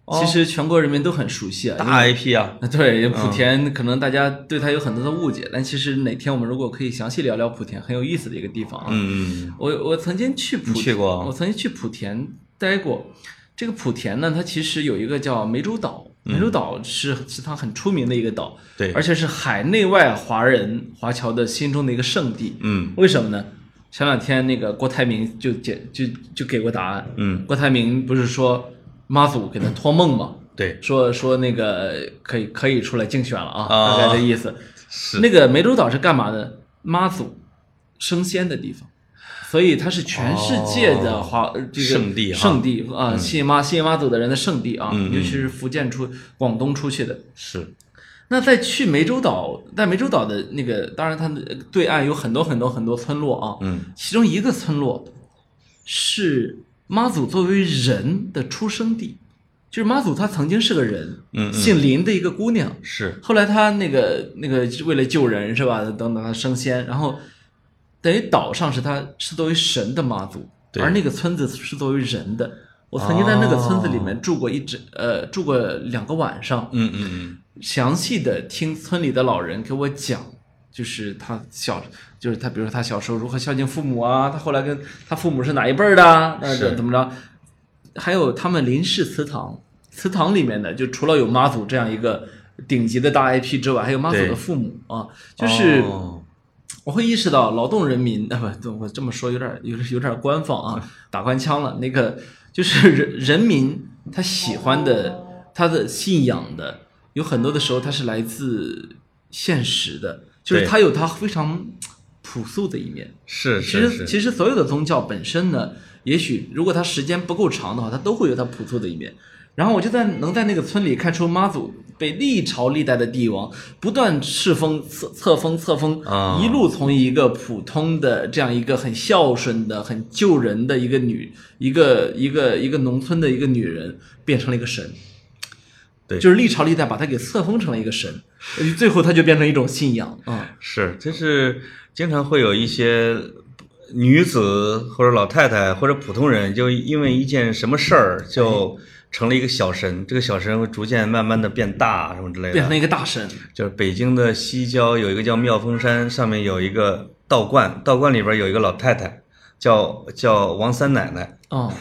哦其实全国人民都很熟悉啊。大 IP 啊，啊，对，莆田可能大家对它有很多的误解，但其实哪天我们如果可以详细聊聊莆田，很有意思的一个地方啊。嗯嗯我我曾经去莆你去过我曾经去莆田待过。这个莆田呢，它其实有一个叫湄洲岛，湄洲岛是是它很出名的一个岛，嗯对而且是海内外华人华侨的心中的一个圣地。嗯为什么呢？前两天那个郭台铭就解就就给过答案。嗯，郭台铭不是说妈祖给他托梦吗？对，说说那个可以可以出来竞选了啊，啊大概这意思。是那个湄洲岛是干嘛的？妈祖升仙的地方，所以它是全世界的华、呃这个哦圣地哈。圣地啊，信妈信妈祖的人的圣地啊，尤其是福建出广东出去的。是，那在去湄洲岛，在湄洲岛的那个，当然它的对岸有很多很多很多村落啊，嗯。其中一个村落是妈祖作为人的出生地，就是妈祖她曾经是个人，嗯嗯。姓林的一个姑娘，是，后来她那个那个为了救人是吧，等等她升仙，然后等于岛上是他是作为神的妈祖，而那个村子是作为人的。我曾经在那个村子里面住过一整呃住过两个晚上，嗯嗯嗯，详细的听村里的老人给我讲，就是他小，就是他，比如说他小时候如何孝敬父母啊，他后来跟他父母是哪一辈儿的啊，那是怎么着？还有他们林氏祠堂，祠堂里面的就除了有妈祖这样一个顶级的大 IP 之外，还有妈祖的父母啊，就是哦我会意识到劳动人民啊，不，我这么说有点有点有点官方啊，打官腔了。那个就是 人人民他喜欢的，他的信仰的，有很多的时候它是来自现实的，就是对它有它非常朴素的一面。是其实其实所有的宗教本身呢，也许如果它时间不够长的话，它都会有它朴素的一面。然后我就在能在那个村里看出妈祖被历朝历代的帝王不断敕封、册册封、册封，啊。一路从一个普通的这样一个很孝顺的、很救人的一个女、一个一个一个农村的一个女人，变成了一个神。对。就是历朝历代把她给册封成了一个神，最后她就变成一种信仰。啊。是，就是经常会有一些女子或者老太太或者普通人，就因为一件什么事儿就成了一个小神，这个小神会逐渐慢慢的变大什么之类的。变成了一个大神，就是北京的西郊有一个叫妙峰山，上面有一个道观，道观里边有一个老太太，叫叫王三奶奶。哦，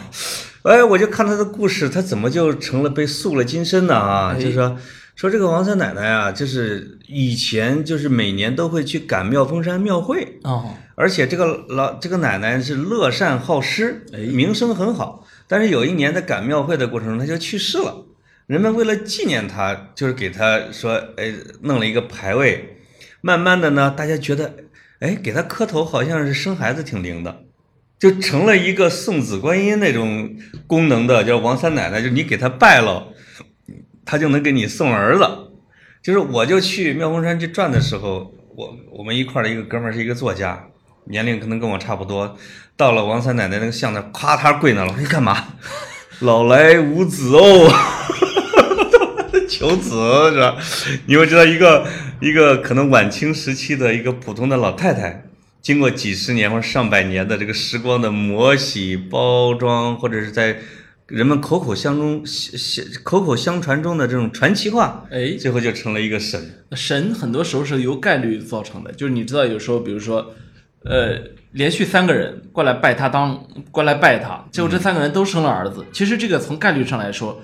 哎，我就看她的故事，她怎么就成了被塑了金身呢？啊，哎就是说说这个王三奶奶啊，就是以前就是每年都会去赶妙峰山庙会，哦，而且这个老这个奶奶是乐善好施，哎名声很好。但是有一年在赶庙会的过程中，他就去世了。人们为了纪念他，就是给他说，哎，弄了一个牌位。慢慢的呢，大家觉得，哎，给他磕头好像是生孩子挺灵的，就成了一个送子观音那种功能的，叫王三奶奶，就是你给他拜了，他就能给你送儿子。就是我就去妙峰山去转的时候，我我们一块的一个哥们儿是一个作家，年龄可能跟我差不多，到了王三奶奶那个像那儿，咵他跪那了，我说你干嘛？老来无子哦，求子是吧？你会知道一个一个可能晚清时期的一个普通的老太太，经过几十年或者上百年的这个时光的磨洗、包装，或者是在人们口口相中、相口口相传中的这种传奇化，哎，最后就成了一个神。神很多时候是由概率造成的，就是你知道，有时候比如说，呃，连续三个人过来拜他当过来拜他，结果这三个人都生了儿子。其实这个从概率上来说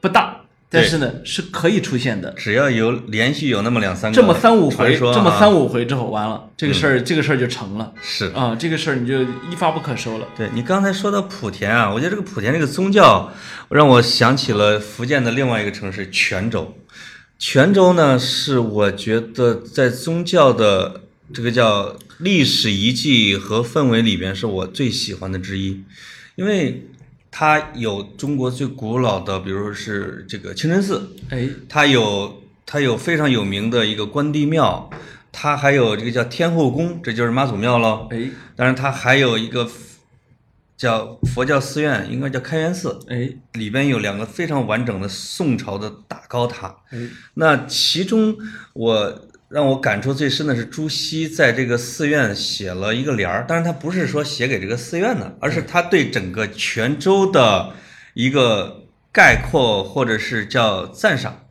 不大，但是呢是可以出现的。只要有连续有那么两三个这么三五回，啊这么三五回之后，完了，这个事儿，这个事儿就成了是啊，这个事儿你就一发不可收了。对你刚才说到莆田啊，我觉得这个莆田这个宗教让我想起了福建的另外一个城市泉州。泉州呢，是我觉得在宗教的这个叫历史遗迹和氛围里边，是我最喜欢的之一，因为它有中国最古老的，比如说是这个清真寺，哎，它有它有非常有名的一个关帝庙，它还有这个叫天后宫，这就是妈祖庙喽。哎，当然，它还有一个叫佛教寺院，应该叫开元寺，哎，里边有两个非常完整的宋朝的大高塔。哎，那其中我让我感触最深的是朱熹在这个寺院写了一个联儿，当然他不是说写给这个寺院的，而是他对整个泉州的一个概括或者是叫赞赏。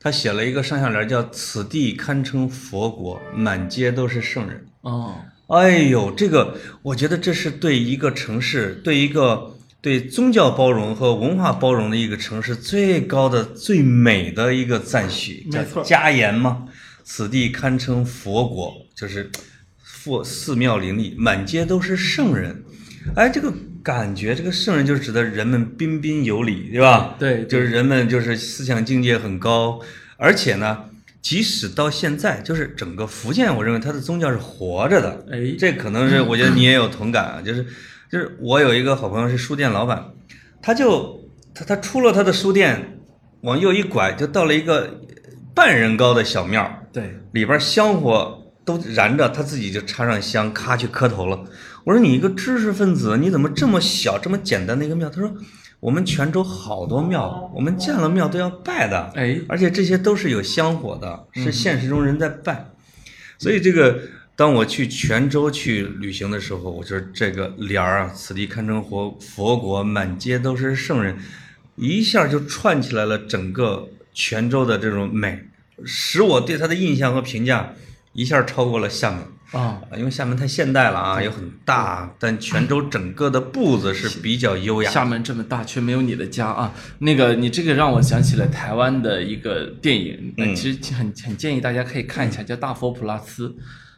他写了一个上下联，叫“此地堪称佛国，满街都是圣人”。哦，哎呦，这个我觉得这是对一个城市，对一个对宗教包容和文化包容的一个城市最高的、最美的一个赞许，叫没错家言嘛。此地堪称佛国，就是佛寺庙林立，满街都是圣人。哎，这个感觉，这个圣人就是指的人们彬彬有礼，对吧？对就是人们就是思想境界很高，而且呢，即使到现在，就是整个福建，我认为它的宗教是活着的。哎，这可能是我觉得你也有同感啊，就是就是我有一个好朋友是书店老板，他就他他出了他的书店，往右一拐就到了一个半人高的小庙，对，里边香火都燃着，他自己就插上香，咔去磕头了。我说你一个知识分子，你怎么这么小这么简单的一个庙？他说我们泉州好多庙，我们建了庙都要拜的，哎，而且这些都是有香火的，是现实中人在拜。所以这个，当我去泉州去旅行的时候，我觉得这个联儿啊，“此地堪称佛佛国，满街都是圣人”，一下就串起来了整个泉州的这种美，使我对它的印象和评价一下超过了厦门。啊，啊，因为厦门太现代了啊，又很大，但泉州整个的步子是比较优雅。厦门这么大，却没有你的家啊！那个，你这个让我想起了台湾的一个电影，嗯其实很很建议大家可以看一下，叫《大佛普拉斯》。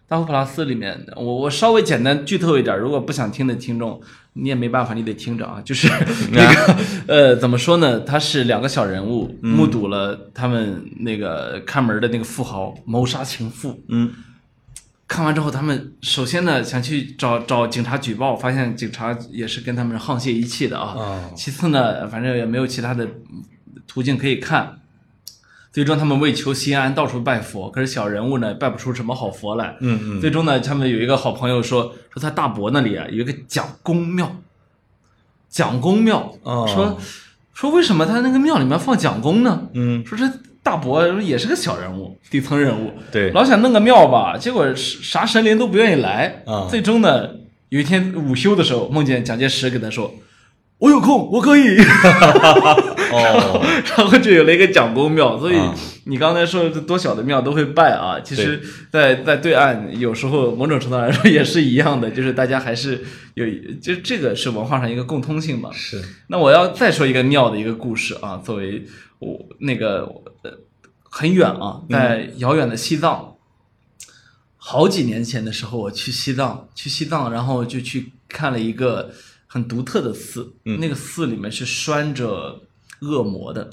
大佛普拉斯里面，我我稍微简单剧透一点，如果不想听的听众，你也没办法，你得听着啊。就是 那个呃，怎么说呢？他是两个小人物，目睹了他们那个看门的那个富豪谋杀情妇，嗯看完之后，他们首先呢想去找找警察举报，发现警察也是跟他们沆瀣一气的啊。哦其次呢，反正也没有其他的途径可以看。最终他们为求心安，到处拜佛，可是小人物呢拜不出什么好佛来。嗯嗯，最终呢，他们有一个好朋友说说他大伯那里啊有一个蒋公庙，蒋公庙，哦说说为什么他那个庙里面放蒋公呢？嗯说这大伯也是个小人物，底层人物，对老想弄个庙吧，结果啥神灵都不愿意来。啊最终呢，有一天午休的时候，梦见蒋介石跟他说：“我有空，我可以。哦，然后就有了一个蒋公庙，所以啊你刚才说的多小的庙都会拜啊。其实在，在对岸，有时候某种程度来说也是一样的，就是大家还是有，就这个是文化上一个共通性嘛。是，那我要再说一个庙的一个故事啊，作为我那个呃很远啊，在遥远的西藏，好几年前的时候，我去西藏，去西藏，然后就去看了一个很独特的寺，那个寺里面是拴着恶魔的，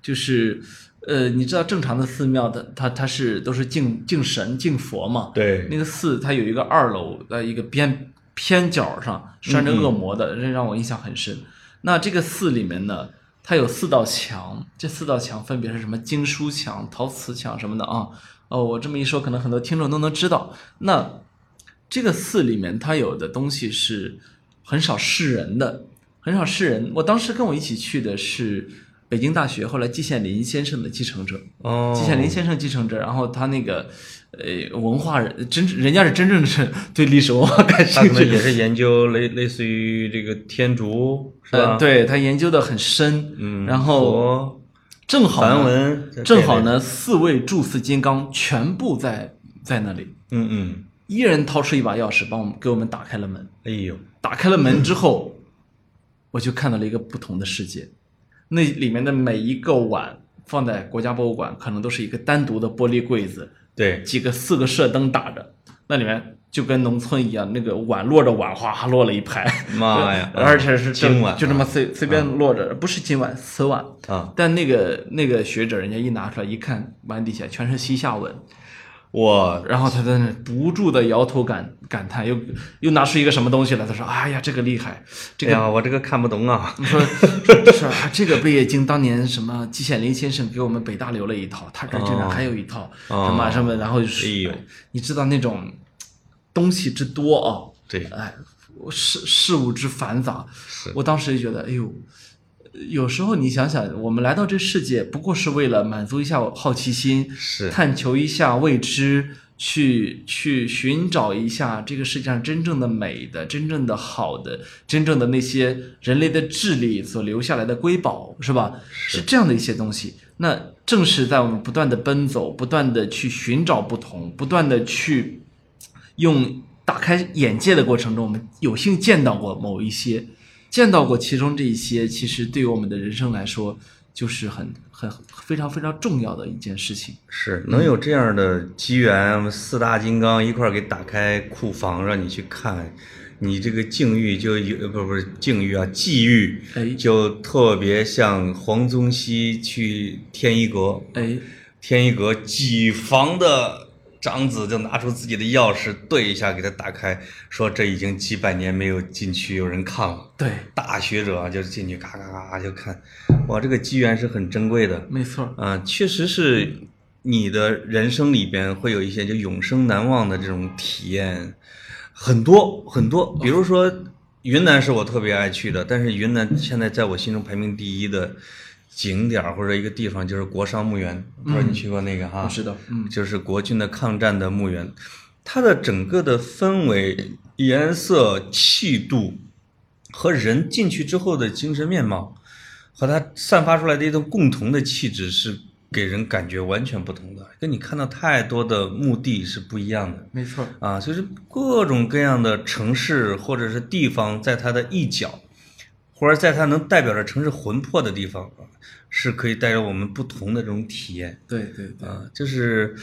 就是呃，你知道正常的寺庙的，它它是都是敬敬神敬佛嘛，对，那个寺它有一个二楼的一个边偏角上拴着恶魔的，这让我印象很深。那这个寺里面呢，它有四道墙，这四道墙分别是什么经书墙、陶瓷墙什么的啊。哦，我这么一说，可能很多听众都能知道。那这个寺里面它有的东西是很少示人的，很少示人。我当时跟我一起去的是北京大学后来季羡林先生的继承者，哦，季羡林先生继承者，然后他那个呃文化人真人家是真正是对历史文化感他可能兴趣，也是研究类类似于这个天竺，是吧？呃，，对他研究的很深，嗯，然后正好呢梵文，正好，呢四位住寺金刚全部在在那里，嗯嗯，一人掏出一把钥匙帮我们给我们打开了门，哎呦，打开了门之后，我就看到了一个不同的世界。那里面的每一个碗放在国家博物馆，可能都是一个单独的玻璃柜子，对，几个四个射灯打着，那里面就跟农村一样，那个碗摞着碗哗摞了一排，妈呀，而且是金碗就这么随随便落着，不是金碗瓷碗。啊，但那个那个学者，人家一拿出来一看，碗底下全是西夏文，我然后他在那不住的摇头感感叹，又又拿出一个什么东西来，他说：“哎呀，这个厉害，这个我这个看不懂啊，说说说啊，这个贝叶经当年什么季羡林先生给我们北大留了一套，他这儿竟然还有一套、哦。什么什么，然后就是、哎呦。你知道那种东西之多啊，对，哎，事事物之繁杂，我当时就觉得，哎呦，有时候你想想，我们来到这世界不过是为了满足一下好奇心，是，探求一下未知，去去寻找一下这个世界上真正的美的、真正的好的、真正的那些人类的智力所留下来的瑰宝，是吧？是这样的一些东西。那正是在我们不断的奔走、不断的去寻找不同、不断的去用打开眼界的过程中，我们有幸见到过某一些，见到过其中这一些，其实对于我们的人生来说，就是很很非常非常重要的一件事情。是能有这样的机缘，四大金刚一块儿给打开库房，让你去看，你这个境遇就有呃不不是境遇啊，际遇哎。就特别像黄宗羲去天一阁，哎，天一阁几房的长子就拿出自己的钥匙对一下给他打开，说这已经几百年没有进去有人看了。对，大学者啊，就进去咔咔咔就看，哇，这个机缘是很珍贵的。没错，啊，确实是你的人生里边会有一些就永生难忘的这种体验，很多很多。比如说云南是我特别爱去的，但是云南现在在我心中排名第一的景点儿或者一个地方就是国殇墓园，不知道你去过那个哈？我知道，嗯，就是国军的抗战的墓园，它的整个的氛围、颜色、气度和人进去之后的精神面貌，和它散发出来的一种共同的气质是给人感觉完全不同的，跟你看到太多的墓地是不一样的。没错，啊，就是各种各样的城市或者是地方，在它的一角，或者在它能代表着城市魂魄的地方，啊是可以带着我们不同的这种体验。对对对，啊，就是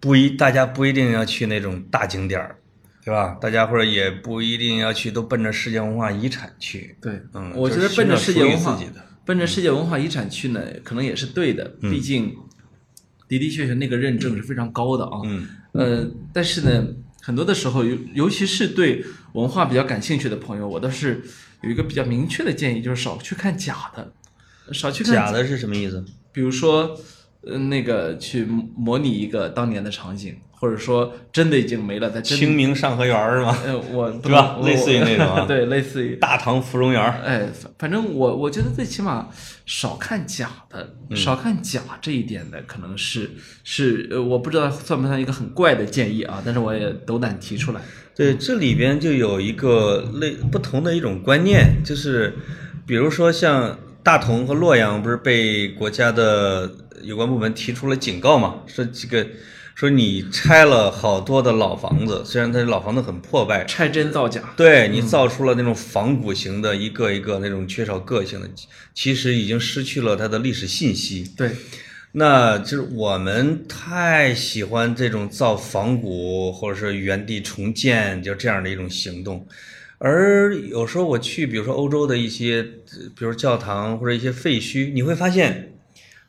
不一，大家不一定要去那种大景点儿，对吧？大家或者也不一定要去，都奔着世界文化遗产去。对，嗯我觉得奔着世界文化的，奔着世界文化遗产去呢，可能也是对的，毕竟的的确确那个认证是非常高的啊。嗯，呃，但是呢，很多的时候，尤尤其是对文化比较感兴趣的朋友，我倒是有一个比较明确的建议，就是少去看假的，少去看假的是什么意思？比如说，呃，那个去模拟一个当年的场景，或者说真的已经没了，在清明上河园儿是吗？呃，我不是吧类似于那种啊对，类似于 大唐芙蓉园儿。哎，反反正我我觉得最起码少看假的，嗯少看假这一点的，可能是是呃，我不知道算不算一个很怪的建议啊，但是我也斗胆提出来。对，这里边就有一个类不同的一种观念，就是比如说像大同和洛阳，不是被国家的有关部门提出了警告嘛？说这个，说你拆了好多的老房子，虽然它老房子很破败，拆真造假，对你造出了那种仿古型的一个一个那种缺少个性的，其实已经失去了它的历史信息。对，那就是我们太喜欢这种造仿古或者是原地重建，就这样的一种行动。而有时候我去，比如说欧洲的一些，呃比如教堂或者一些废墟，你会发现，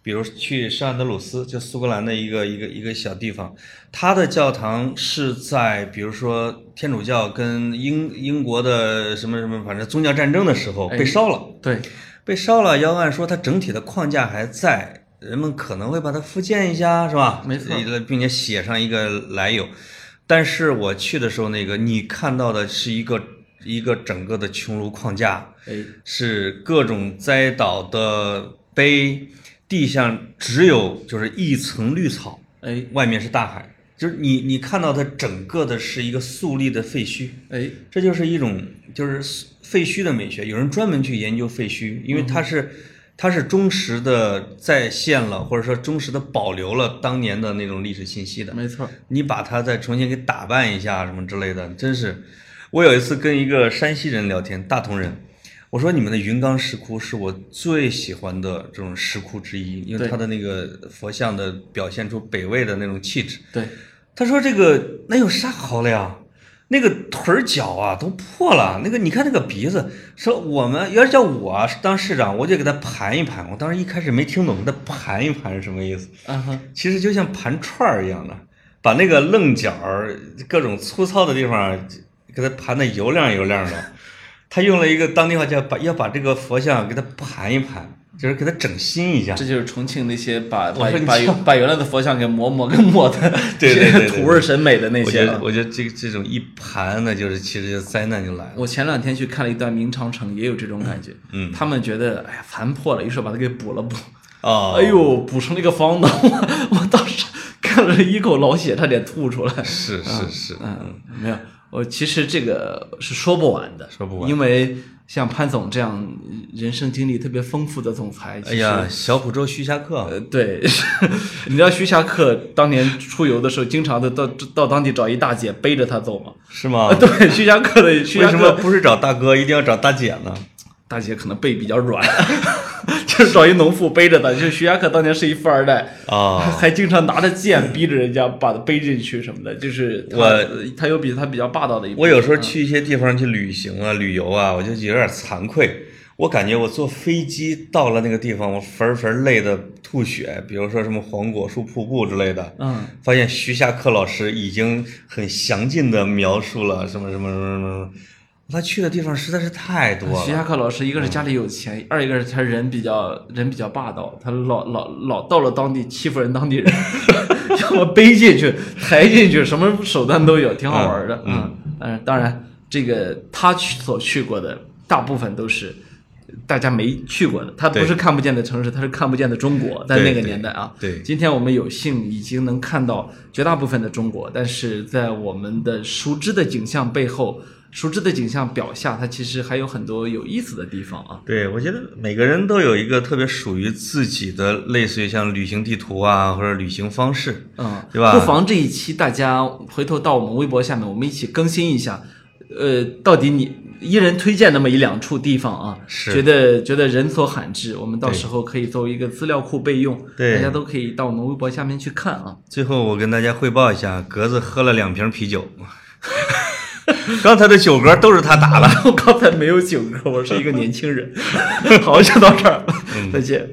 比如去圣安德鲁斯，就苏格兰的一个一个一个小地方，它的教堂是在比如说天主教跟英英国的什么什么，反正宗教战争的时候哎被烧了。对，被烧了，要按说它整体的框架还在，人们可能会把它复建一下，是吧？没错。呃并且写上一个来由。但是我去的时候，那个你看到的是一个一个整个的穹庐框架，哎，是各种栽倒的碑，地上只有就是一层绿草，哎，外面是大海，就是你你看到它整个的是一个肃立的废墟，哎，这就是一种就是废墟的美学。有人专门去研究废墟，因为它是、它是忠实的再现了，或者说忠实的保留了当年的那种历史信息的。没错，你把它再重新给打扮一下什么之类的，真是。我有一次跟一个山西人聊天，大同人，我说你们的云冈石窟是我最喜欢的这种石窟之一，因为对它的那个佛像的表现出北魏的那种气质。对，他说这个那有啥好的呀？那个腿儿脚啊都破了，那个你看那个鼻子，说我们要是叫我当市长，我就给他盘一盘。我当时一开始没听懂，他盘一盘是什么意思？其实就像盘串儿一样的，把那个棱角儿、各种粗糙的地方给他盘的油亮油亮的。他用了一个当地话叫把要把这个佛像给他盘一盘，就是给它整新一下。这就是重庆那些把把把把原来的佛像给磨磨跟磨的，对对对对 土味审美的那我觉得些啊。我觉得这这种一盘呢，就是其实就灾难就来了。我前两天去看了一段明长城，也有这种感觉。嗯他们觉得哎呀残破了，于是把它给补了补。哦，哎呦，补成了一个方的，我 我当时看了一口老血，差点吐出来。是是是，嗯，没有，我其实这个是说不完的，说不完因为像潘总这样人生经历特别丰富的总裁，哎呀，小浦州徐霞客，呃，对，你知道徐霞客当年出游的时候，经常的到到当地找一大姐背着他走吗？是吗？啊，对，徐霞客的徐为霞客什么不是找大哥，一定要找大姐呢？大姐可能背比较软，就是找一农妇背着他。就徐霞客当年是一富二代，啊，还经常拿着剑逼着人家把他背进去什么的，就是他我他有比他比较霸道的一。我有时候去一些地方去旅行啊、旅游啊，我就有点惭愧。我感觉我坐飞机到了那个地方，我粉粉累的吐血，比如说什么黄果树瀑布之类的。嗯，发现徐霞客老师已经很详尽的描述了什么什么什么什么，他去的地方实在是太多了。徐霞客老师一个是家里有钱，二一个是他人比较人比较霸道，他老老老到了当地欺负人当地人，要么背进去、抬进去，什么手段都有，挺好玩的。嗯嗯，当然这个他去所去过的大部分都是。大家没去过的，他不是看不见的城市，他是看不见的中国。在那个年代啊，对今天我们有幸已经能看到绝大部分的中国，但是在我们的熟知的景象背后，熟知的景象表下，它其实还有很多有意思的地方啊。对，我觉得每个人都有一个特别属于自己的，类似于像旅行地图啊，或者旅行方式。嗯，对吧不妨这一期大家回头到我们微博下面，我们一起更新一下。呃，到底你一人推荐那么一两处地方啊？是觉得觉得人所罕至，我们到时候可以作为一个资料库备用，对大家都可以到我们微博下面去看啊。最后我跟大家汇报一下，格子喝了两瓶啤酒，刚才的九格都是他打的。我刚才没有酒歌，我是一个年轻人。好，就到这儿，再见。